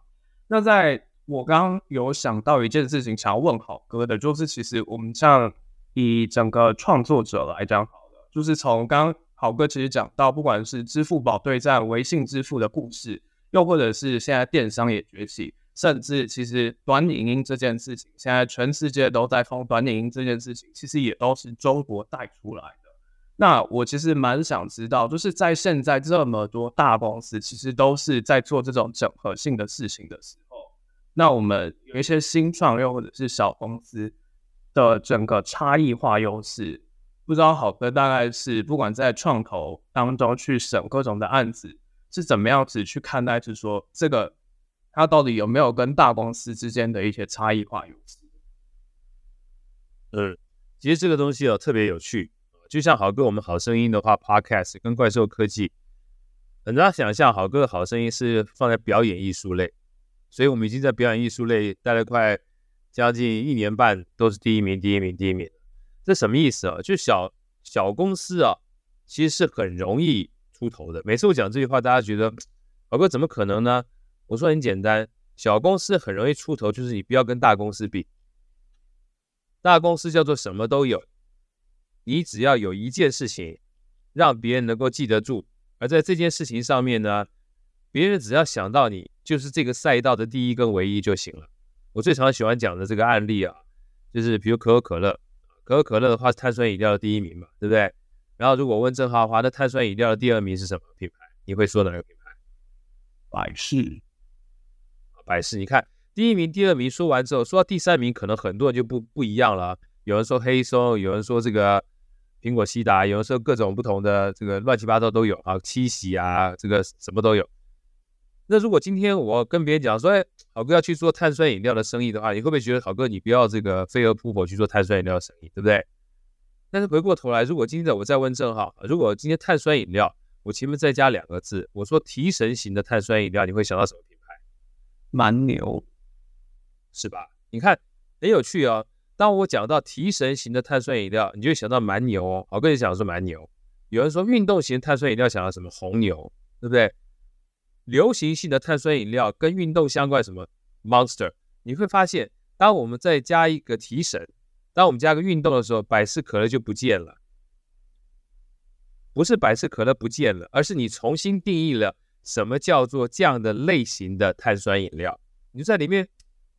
那在我刚刚有想到一件事情，想要问好哥的，就是其实我们像以整个创作者来讲，好了，就是从刚刚好哥其实讲到，不管是支付宝对战微信支付的故事。又或者是现在电商也崛起，甚至其实短影音这件事情，现在全世界都在疯短影音这件事情，其实也都是中国带出来的。那我其实蛮想知道，就是在现在这么多大公司，其实都是在做这种整合性的事情的时候，那我们有一些新创又或者是小公司的整个差异化优势，不知道好哥大概是不管在创投当中去审各种的案子。是怎么样子去看待？就是说，这个它到底有没有跟大公司之间的一些差异化优势？嗯，其实这个东西哦特别有趣，就像好哥我们好声音的话，Podcast 跟怪兽科技，很难想象好哥的好声音是放在表演艺术类，所以我们已经在表演艺术类待了快将近一年半，都是第一名、第一名、第一名。这什么意思啊？就小小公司啊，其实是很容易。出头的，每次我讲这句话，大家觉得好哥怎么可能呢？我说很简单，小公司很容易出头，就是你不要跟大公司比。大公司叫做什么都有，你只要有一件事情让别人能够记得住，而在这件事情上面呢，别人只要想到你就是这个赛道的第一跟唯一就行了。我最常喜欢讲的这个案例啊，就是比如可口可乐，可口可乐的话是碳酸饮料的第一名嘛，对不对？然后如果问正浩的话，那碳酸饮料的第二名是什么品牌？你会说哪个品牌？百事。百事，你看第一名、第二名说完之后，说到第三名，可能很多人就不不一样了。有人说黑松，有人说这个苹果西达，有人说各种不同的这个乱七八糟都有啊，七喜啊，这个什么都有。那如果今天我跟别人讲说，哎，郝哥要去做碳酸饮料的生意的话，你会不会觉得好哥你不要这个飞蛾扑火去做碳酸饮料的生意，对不对？但是回过头来，如果今天我再问郑浩，如果今天碳酸饮料我前面再加两个字，我说提神型的碳酸饮料，你会想到什么品牌？蛮牛，是吧？你看很有趣哦。当我讲到提神型的碳酸饮料，你就想到蛮牛哦。郝哥也想说蛮牛。有人说运动型碳酸饮料想到什么？红牛，对不对？流行性的碳酸饮料跟运动相关什么 Monster，你会发现，当我们再加一个提神，当我们加个运动的时候，百事可乐就不见了。不是百事可乐不见了，而是你重新定义了什么叫做这样的类型的碳酸饮料。你就在里面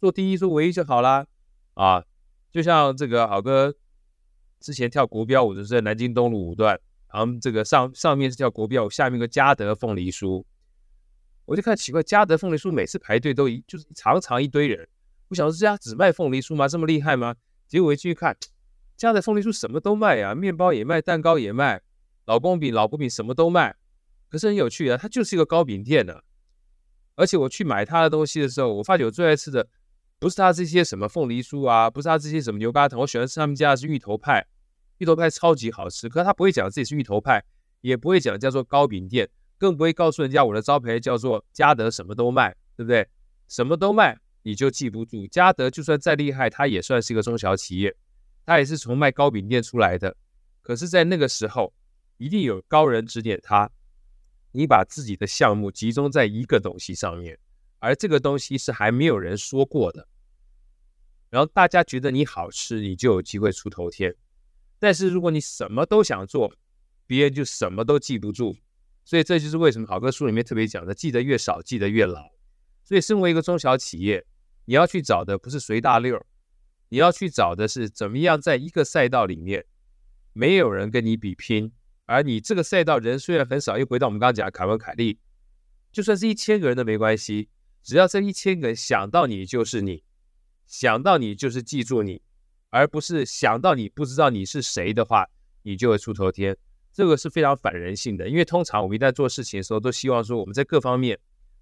做第一、做唯一就好啦。啊！就像这个好哥之前跳国标舞的是在南京东路五段，然后这个上上面是跳国标舞，下面个嘉德凤梨酥。我就看奇怪，嘉德凤梨酥每次排队都一就是长长一堆人。我想说这家只卖凤梨酥吗？这么厉害吗？结果我一进去看，嘉德凤梨酥什么都卖啊，面包也卖，蛋糕也卖，老公饼、老婆饼什么都卖。可是很有趣啊，它就是一个糕饼店呢。而且我去买它的东西的时候，我发觉我最爱吃的不是它这些什么凤梨酥啊，不是它这些什么牛轧糖，我喜欢吃他们家的是芋头派，芋头派超级好吃。可是他不会讲自己是芋头派，也不会讲叫做糕饼店。更不会告诉人家我的招牌叫做嘉德什么都卖，对不对？什么都卖，你就记不住。嘉德就算再厉害，它也算是一个中小企业，它也是从卖糕饼店出来的。可是，在那个时候，一定有高人指点他，你把自己的项目集中在一个东西上面，而这个东西是还没有人说过的。然后大家觉得你好吃，你就有机会出头天。但是如果你什么都想做，别人就什么都记不住。所以这就是为什么好哥书里面特别讲的，记得越少，记得越牢。所以身为一个中小企业，你要去找的不是随大溜，你要去找的是怎么样在一个赛道里面，没有人跟你比拼，而你这个赛道人虽然很少，又回到我们刚刚讲的凯文凯利，就算是一千个人都没关系，只要这一千个人想到你就是你，想到你就是记住你，而不是想到你不知道你是谁的话，你就会出头天。这个是非常反人性的，因为通常我们一旦做事情的时候，都希望说我们在各方面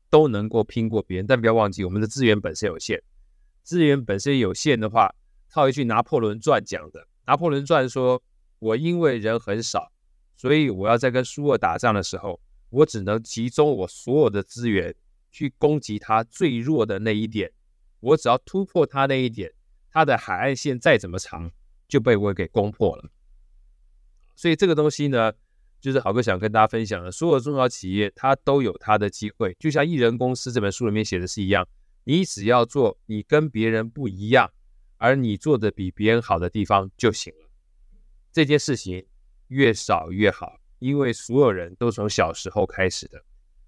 都能够拼过别人，但不要忘记我们的资源本身有限。资源本身有限的话，套一句拿破仑传讲的，拿破仑传说：“我因为人很少，所以我要在跟苏俄打仗的时候，我只能集中我所有的资源去攻击他最弱的那一点。我只要突破他那一点，他的海岸线再怎么长，就被我给攻破了。”所以这个东西呢，就是豪哥想跟大家分享的。所有中小企业它都有它的机会，就像《艺人公司》这本书里面写的是一样，你只要做你跟别人不一样，而你做的比别人好的地方就行了。这件事情越少越好，因为所有人都从小时候开始的。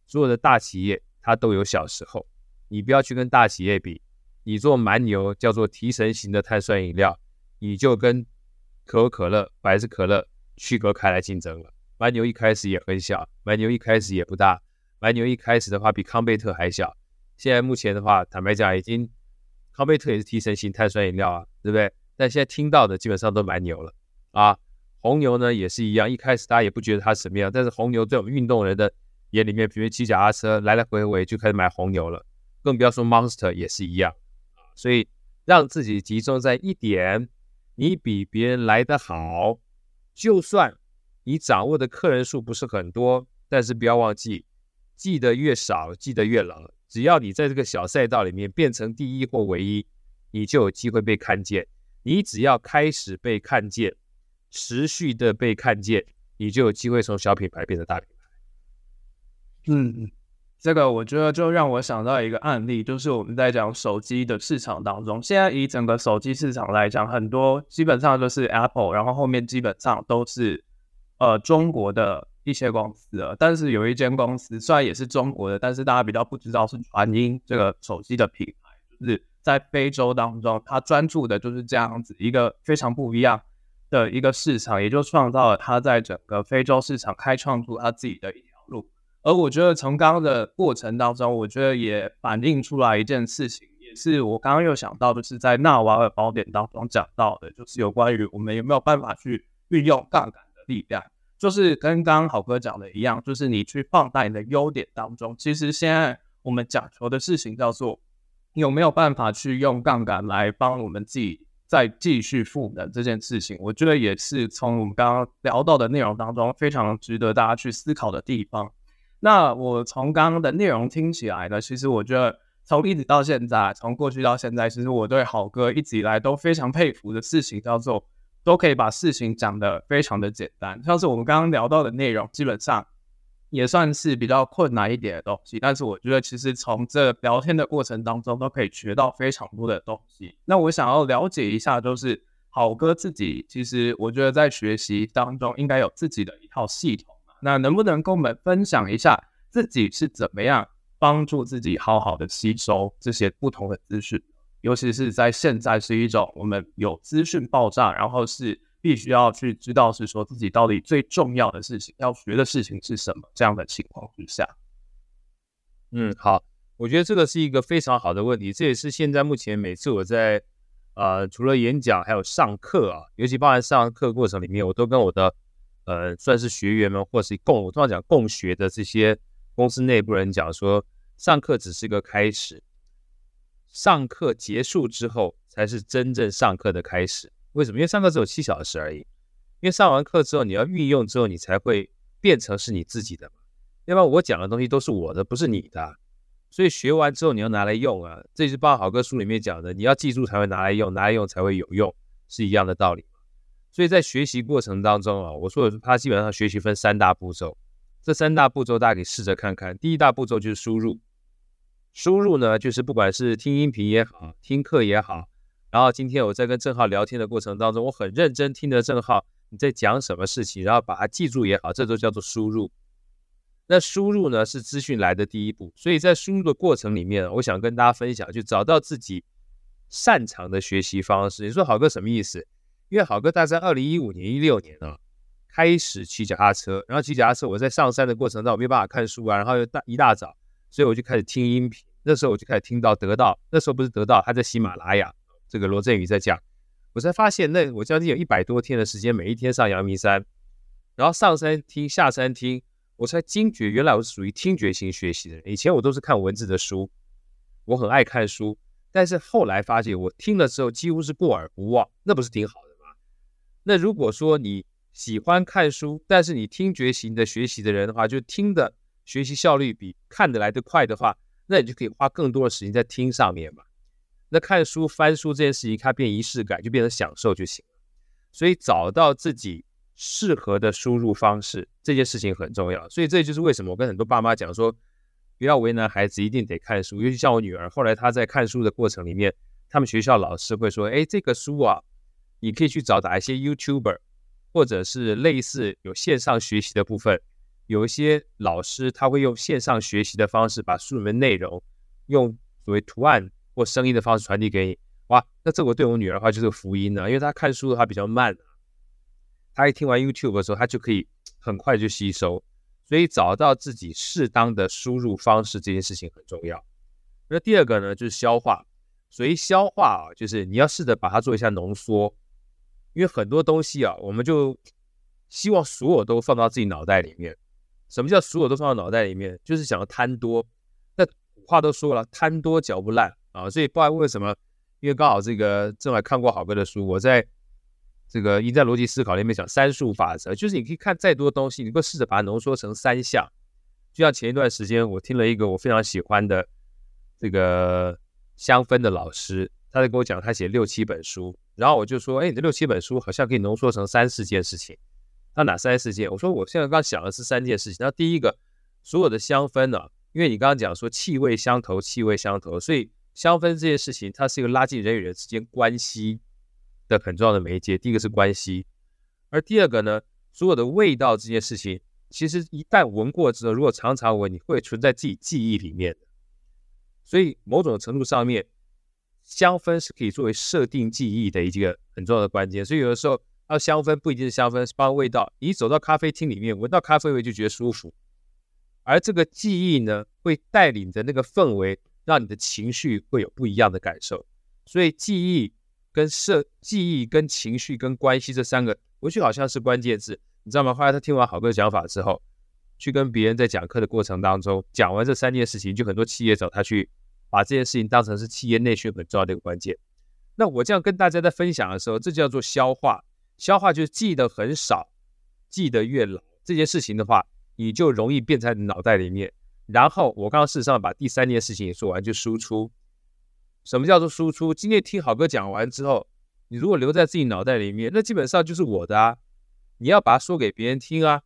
所有的大企业它都有小时候，你不要去跟大企业比。你做蛮牛叫做提神型的碳酸饮料，你就跟可口可乐、百事可乐。区隔开来竞争了。蛮牛一开始也很小，蛮牛一开始也不大，蛮牛一开始的话比康贝特还小。现在目前的话，坦白讲，已经康贝特也是提神型碳酸饮料啊，对不对？但现在听到的基本上都蛮牛了啊。红牛呢也是一样，一开始大家也不觉得它什么样，但是红牛在我们运动人的眼里面，比如骑脚踏车来来回回就开始买红牛了，更不要说 Monster 也是一样。所以让自己集中在一点，你比别人来得好。就算你掌握的客人数不是很多，但是不要忘记，记得越少，记得越牢。只要你在这个小赛道里面变成第一或唯一，你就有机会被看见。你只要开始被看见，持续的被看见，你就有机会从小品牌变成大品牌。嗯，这个我觉得就让我想到一个案例，就是我们在讲手机的市场当中，现在以整个手机市场来讲，很多基本上就是 Apple，然后后面基本上都是呃中国的一些公司了。但是有一间公司虽然也是中国的，但是大家比较不知道是传音这个手机的品牌，就是在非洲当中，它专注的就是这样子一个非常不一样的一个市场，也就创造了它在整个非洲市场开创出它自己的。而我觉得从刚刚的过程当中，我觉得也反映出来一件事情，也是我刚刚又想到，就是在纳瓦尔宝典当中讲到的，就是有关于我们有没有办法去运用杠杆的力量，就是跟刚刚好哥讲的一样，就是你去放大你的优点当中，其实现在我们讲求的事情叫做有没有办法去用杠杆来帮我们自己再继续赋能这件事情，我觉得也是从我们刚刚聊到的内容当中非常值得大家去思考的地方。那我从刚刚的内容听起来呢，其实我觉得从一直到现在，从过去到现在，其实我对好哥一直以来都非常佩服的事情叫做，都可以把事情讲得非常的简单。像是我们刚刚聊到的内容，基本上也算是比较困难一点的东西，但是我觉得其实从这聊天的过程当中，都可以学到非常多的东西。那我想要了解一下，就是好哥自己，其实我觉得在学习当中应该有自己的一套系统。那能不能跟我们分享一下自己是怎么样帮助自己好好的吸收这些不同的资讯？尤其是在现在是一种我们有资讯爆炸，然后是必须要去知道是说自己到底最重要的事情要学的事情是什么这样的情况之下。嗯，好，我觉得这个是一个非常好的问题，这也是现在目前每次我在呃除了演讲还有上课啊，尤其包含上课过程里面，我都跟我的。呃，算是学员们，或是共我通常讲共学的这些公司内部人讲说，上课只是个开始，上课结束之后才是真正上课的开始。为什么？因为上课只有七小时而已。因为上完课之后，你要运用之后，你才会变成是你自己的嘛。要不然我讲的东西都是我的，不是你的。所以学完之后你要拿来用啊，这就是八好哥书里面讲的，你要记住才会拿来用，拿来用才会有用，是一样的道理。所以在学习过程当中啊，我说的他基本上学习分三大步骤，这三大步骤大家可以试着看看。第一大步骤就是输入，输入呢就是不管是听音频也好，听课也好，然后今天我在跟郑浩聊天的过程当中，我很认真听着郑浩你在讲什么事情，然后把它记住也好，这都叫做输入。那输入呢是资讯来的第一步，所以在输入的过程里面，我想跟大家分享，就找到自己擅长的学习方式。你说好哥什么意思？因为好哥大概在二零一五年、一六年啊，开始骑脚踏车，然后骑脚踏车，我在上山的过程当中没办法看书啊，然后又大一大早，所以我就开始听音频。那时候我就开始听到得到，那时候不是得到，他在喜马拉雅，这个罗振宇在讲，我才发现那我将近有一百多天的时间，每一天上阳明山，然后上山听，下山听，我才惊觉原来我是属于听觉型学习的人。以前我都是看文字的书，我很爱看书，但是后来发现我听了之后几乎是过耳不忘，那不是挺好？那如果说你喜欢看书，但是你听觉型的学习的人的话，就听的学习效率比看得来得快的话，那你就可以花更多的时间在听上面嘛。那看书、翻书这件事情，它变仪式感，就变成享受就行了。所以找到自己适合的输入方式，这件事情很重要。所以这就是为什么我跟很多爸妈讲说，不要为难孩子，一定得看书。尤其像我女儿，后来她在看书的过程里面，他们学校老师会说：“哎，这个书啊。”你可以去找哪一些 YouTuber，或者是类似有线上学习的部分，有一些老师他会用线上学习的方式把书里面内容用所谓图案或声音的方式传递给你。哇，那这个对我女儿的话就是福音了，因为她看书的话比较慢，她一听完 YouTube 的时候，她就可以 很快就吸收。所以找到自己适当的输入方式这件事情很重要。那第二个呢，就是消化。所以消化啊，就是你要试着把它做一下浓缩。因为很多东西啊，我们就希望所有都放到自己脑袋里面。什么叫所有都放到脑袋里面？就是想要贪多。那话都说了，贪多嚼不烂啊。所以不知道为什么，因为刚好这个正好看过好哥的书，我在这个赢在逻辑思考里面讲三数法则，就是你可以看再多东西，你都试着把它浓缩成三项。就像前一段时间，我听了一个我非常喜欢的这个香氛的老师，他在跟我讲，他写六七本书。然后我就说，哎，你这六七本书好像可以浓缩成三四件事情。那哪三四件？我说我现在刚想的是三件事情。那第一个，所有的香氛呢，因为你刚刚讲说气味相投，气味相投，所以香氛这件事情，它是一个拉近人与人之间关系的很重要的媒介。第一个是关系，而第二个呢，所有的味道这件事情，其实一旦闻过之后，如果常常闻，你会存在自己记忆里面。所以某种程度上面，香氛是可以作为设定记忆的一个很重要的关键。所以有的时候，啊，香氛不一定是香氛，是包味道。你走到咖啡厅里面，闻到咖啡味就觉得舒服。而这个记忆呢，会带领着那个氛围，让你的情绪会有不一样的感受。所以记忆跟设记忆跟情绪跟关系这三个，我觉得好像是关键字，你知道吗？后来他听完好哥的讲法之后，去跟别人在讲课的过程当中，讲完这三件事情，就很多企业找他去把这件事情当成是企业内训很重要的一个关键。那我这样跟大家在分享的时候，这叫做消化。消化就是记得很少，记得越牢。这件事情的话。你就容易变在脑袋里面，然后我刚刚事实上把第三件事情也说完，就输出。什么叫做输出？今天听好哥讲完之后，你如果留在自己脑袋里面，那基本上就是我的啊。你要把它说给别人听啊。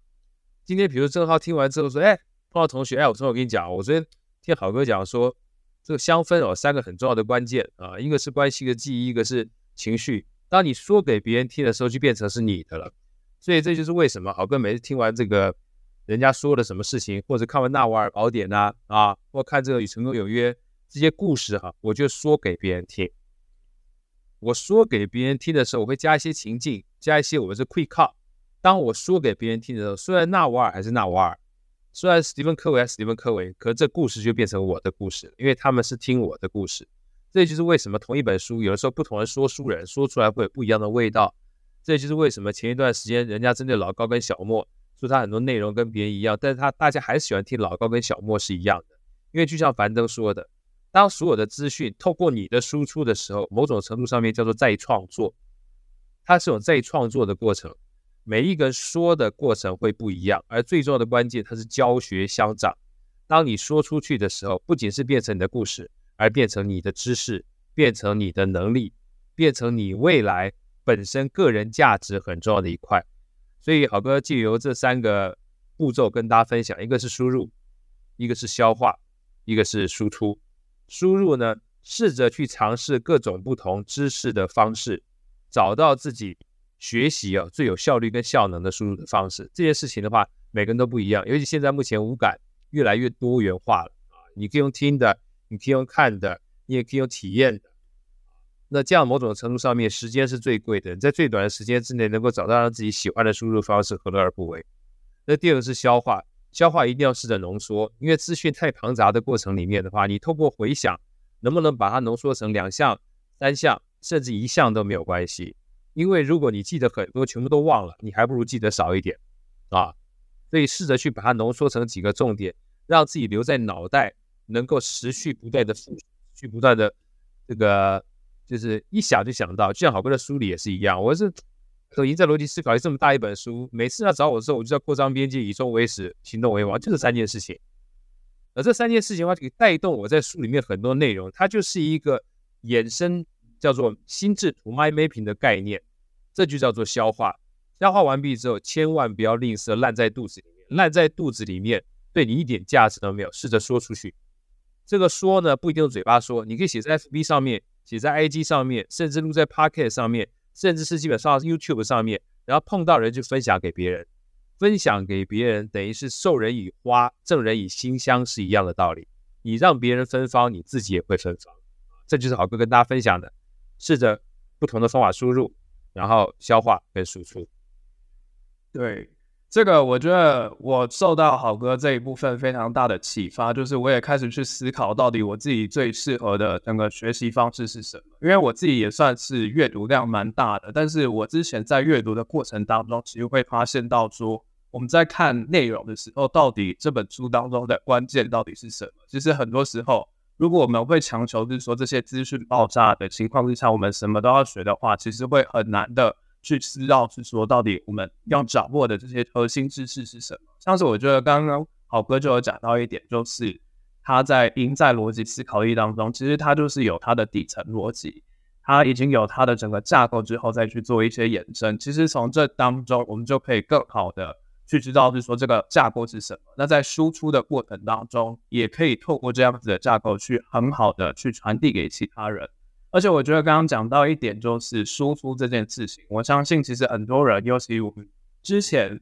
今天比如正浩听完之后说，哎，碰到同学，哎，我昨天我跟你讲，我昨天听好哥讲说，这个香氛有三个很重要的关键啊，一个是关系的记忆，一个是情绪。当你说给别人听的时候，就变成是你的了。所以这就是为什么好哥每次听完这个。人家说了什么事情，或者看完《纳瓦尔宝典》呐，啊，或看这个《与成功有约》这些故事哈，我就说给别人听。我说给别人听的时候，我会加一些情境，加一些我们是 quick call。当我说给别人听的时候，虽然纳瓦尔还是纳瓦尔，虽然史蒂芬科维还是史蒂芬科维，可这故事就变成我的故事了，因为他们是听我的故事。这就是为什么同一本书，有的时候不同的说书人说出来会有不一样的味道。这就是为什么前一段时间人家针对老高跟小莫。说他很多内容跟别人一样，但是他大家还是喜欢听老高跟小莫是一样的，因为就像樊登说的，当所有的资讯透过你的输出的时候，某种程度上面叫做再创作，它是有再创作的过程，每一个说的过程会不一样，而最重要的关键它是教学相长。当你说出去的时候，不仅是变成你的故事，而变成你的知识，变成你的能力，变成你未来本身个人价值很重要的一块。所以，好哥借由这三个步骤跟大家分享：一个是输入，一个是消化，一个是输出。输入呢，试着去尝试各种不同知识的方式，找到自己学习啊最有效率跟效能的输入的方式。这件事情的话，每个人都不一样，尤其现在目前五感越来越多元化了啊，你可以用听的，你可以用看的，你也可以用体验的。那这样某种程度上面，时间是最贵的。在最短的时间之内，能够找到让自己喜欢的输入方式，何乐而不为？那第二个是消化，消化一定要试着浓缩，因为资讯太庞杂的过程里面的话，你透过回想，能不能把它浓缩成两项、三项，甚至一项都没有关系。因为如果你记得很多，全部都忘了，你还不如记得少一点啊。所以试着去把它浓缩成几个重点，让自己留在脑袋，能够持续不断的复，去不断的这个。就是一想就想到，就像好哥的书里也是一样。我是都已经在逻辑思考这么大一本书，每次要找我的时候，我就要扩张边界，以终为始，行动为王，就这三件事情。而这三件事情的话，可以带动我在书里面很多内容。它就是一个衍生叫做心智图 mind mapping 的概念，这就叫做消化。消化完毕之后，千万不要吝啬，烂在肚子里面，烂在肚子里面，对你一点价值都没有。试着说出去。这个说呢，不一定用嘴巴说，你可以写在 FB 上面。写在 IG 上面，甚至录在 Pocket 上面，甚至是基本上 YouTube 上面，然后碰到人就分享给别人，分享给别人等于是授人以花，赠人以馨香是一样的道理。你让别人芬芳，你自己也会芬芳。这就是郝哥跟大家分享的，试着不同的方法输入，然后消化跟输出。对。这个我觉得我受到好哥这一部分非常大的启发，就是我也开始去思考到底我自己最适合的整个学习方式是什么。因为我自己也算是阅读量蛮大的，但是我之前在阅读的过程当中，其实会发现到说，我们在看内容的时候，到底这本书当中的关键到底是什么？其实很多时候，如果我们会强求就是说这些资讯爆炸的情况之下，我们什么都要学的话，其实会很难的。去知道是说到底我们要掌握的这些核心知识是什么？像是我觉得刚刚好哥就有讲到一点，就是他在赢在逻辑思考力当中，其实他就是有他的底层逻辑，他已经有他的整个架构之后再去做一些延伸。其实从这当中，我们就可以更好的去知道，就是说这个架构是什么。那在输出的过程当中，也可以透过这样子的架构去很好的去传递给其他人。而且我觉得刚刚讲到一点，就是输出这件事情，我相信其实很多人，尤其我们之前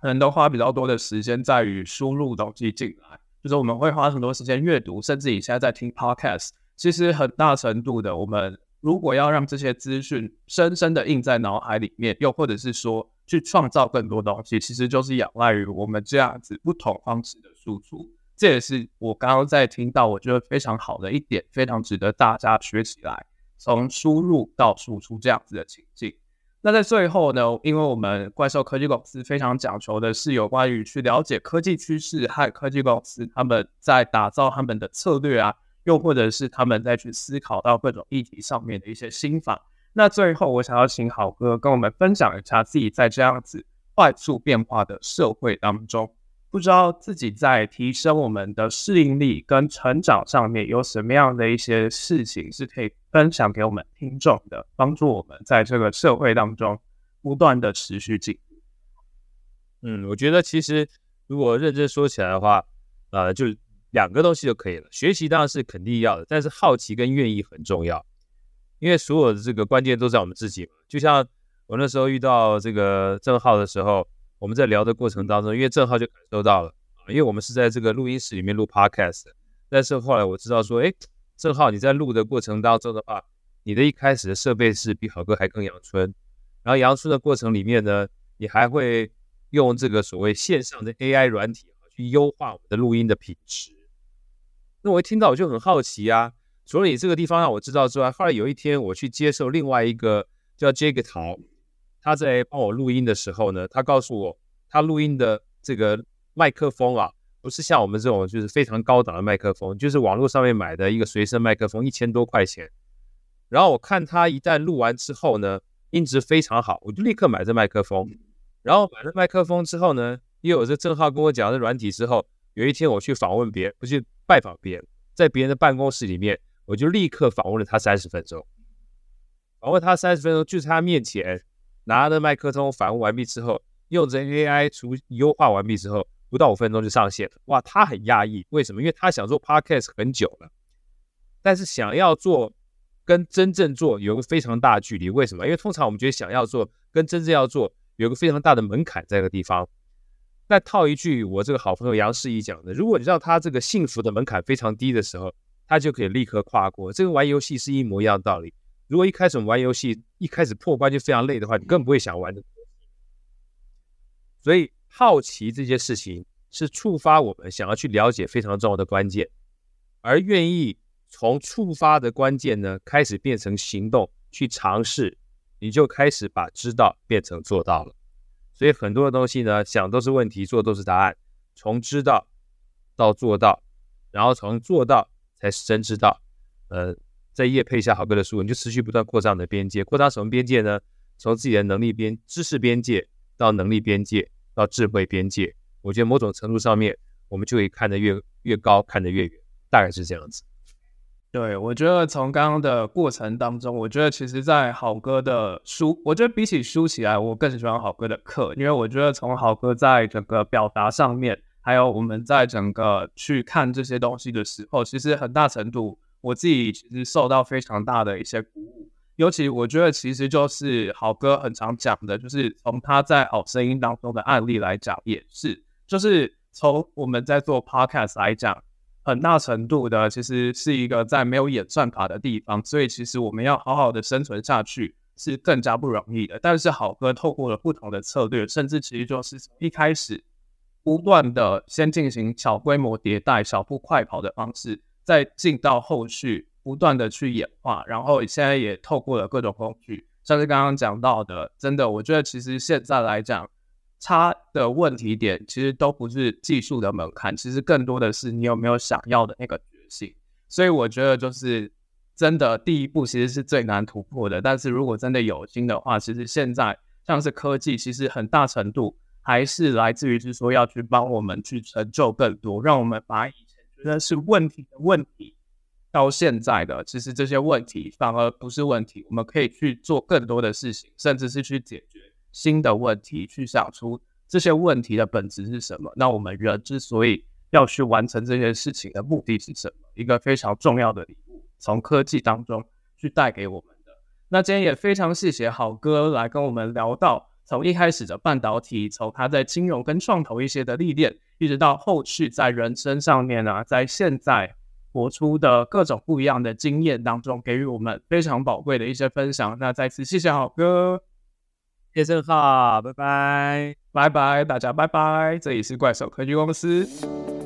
可能都花比较多的时间在于输入东西进来，就是我们会花很多时间阅读，甚至你现在在听 podcast，其实很大程度的，我们如果要让这些资讯深深的印在脑海里面，又或者是说去创造更多东西，其实就是仰赖于我们这样子不同方式的输出。这也是我刚刚在听到，我觉得非常好的一点，非常值得大家学起来。从输入到输出这样子的情境，那在最后呢，因为我们怪兽科技公司非常讲求的是有关于去了解科技趋势和科技公司他们在打造他们的策略啊，又或者是他们在去思考到各种议题上面的一些心法。那最后，我想要请好哥跟我们分享一下自己在这样子快速变化的社会当中。不知道自己在提升我们的适应力跟成长上面有什么样的一些事情是可以分享给我们听众的，帮助我们在这个社会当中不断的持续进步。嗯，我觉得其实如果认真说起来的话，呃，就两个东西就可以了。学习当然是肯定要的，但是好奇跟愿意很重要，因为所有的这个关键都在我们自己。就像我那时候遇到这个郑浩的时候。我们在聊的过程当中，因为郑浩就感受到了，因为我们是在这个录音室里面录 podcast，但是后来我知道说，哎，郑浩你在录的过程当中的话，你的一开始的设备是比好哥还更阳春，然后阳春的过程里面呢，你还会用这个所谓线上的 AI 软体去优化我们的录音的品质。那我一听到我就很好奇啊，除了你这个地方让我知道之外，后来有一天我去接受另外一个叫 Jake 陶。他在帮我录音的时候呢，他告诉我，他录音的这个麦克风啊，不是像我们这种就是非常高档的麦克风，就是网络上面买的一个随身麦克风，一千多块钱。然后我看他一旦录完之后呢，音质非常好，我就立刻买这麦克风。然后买了麦克风之后呢，因为我这正好跟我讲这软体之后，有一天我去访问别人，不去拜访别人，在别人的办公室里面，我就立刻访问了他三十分钟。访问他三十分钟，就在他面前。拿着麦克风访问完毕之后，用着 AI 除优化完毕之后，不到五分钟就上线了。哇，他很讶异，为什么？因为他想做 Podcast 很久了，但是想要做跟真正做有个非常大的距离。为什么？因为通常我们觉得想要做跟真正要做有个非常大的门槛在这个地方。那套一句我这个好朋友杨世怡讲的，如果你让他这个幸福的门槛非常低的时候，他就可以立刻跨过。这个玩游戏是一模一样的道理。如果一开始我们玩游戏，一开始破关就非常累的话，你更不会想玩的。所以好奇这些事情是触发我们想要去了解非常重要的关键，而愿意从触发的关键呢，开始变成行动去尝试，你就开始把知道变成做到了。所以很多的东西呢，想都是问题，做都是答案。从知道到做到，然后从做到才是真知道。呃。在业配一下好哥的书，你就持续不断扩张你的边界。扩张什么边界呢？从自己的能力边、知识边界到能力边界到智慧边界。我觉得某种程度上面，我们就可以看得越越高，看得越远，大概是这样子。对，我觉得从刚刚的过程当中，我觉得其实，在好哥的书，我觉得比起书起来，我更喜欢好哥的课，因为我觉得从好哥在整个表达上面，还有我们在整个去看这些东西的时候，其实很大程度。我自己其实受到非常大的一些鼓舞，尤其我觉得其实就是好哥很常讲的，就是从他在好声音当中的案例来讲，也是，就是从我们在做 podcast 来讲，很大程度的其实是一个在没有演算法的地方，所以其实我们要好好的生存下去是更加不容易的。但是好哥透过了不同的策略，甚至其实就是一开始不断的先进行小规模迭代、小步快跑的方式。再进到后续，不断的去演化，然后现在也透过了各种工具，像是刚刚讲到的，真的，我觉得其实现在来讲，差的问题点其实都不是技术的门槛，其实更多的是你有没有想要的那个决心。所以我觉得就是真的第一步其实是最难突破的，但是如果真的有心的话，其实现在像是科技，其实很大程度还是来自于是说要去帮我们去成就更多，让我们把以前。觉得是问题的问题，到现在的其实这些问题反而不是问题，我们可以去做更多的事情，甚至是去解决新的问题，去想出这些问题的本质是什么？那我们人之所以要去完成这些事情的目的是什么？一个非常重要的礼物，从科技当中去带给我们的。那今天也非常谢谢好哥来跟我们聊到，从一开始的半导体，从他在金融跟创投一些的历练，一直到后续在人生上面啊，在现在活出的各种不一样的经验当中，给予我们非常宝贵的一些分享。那再次谢谢好哥。谢谢哈，拜拜，拜拜，大家拜拜。这里是怪兽科技公司，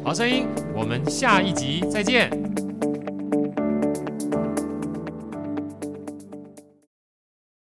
好声音，我们下一集再见。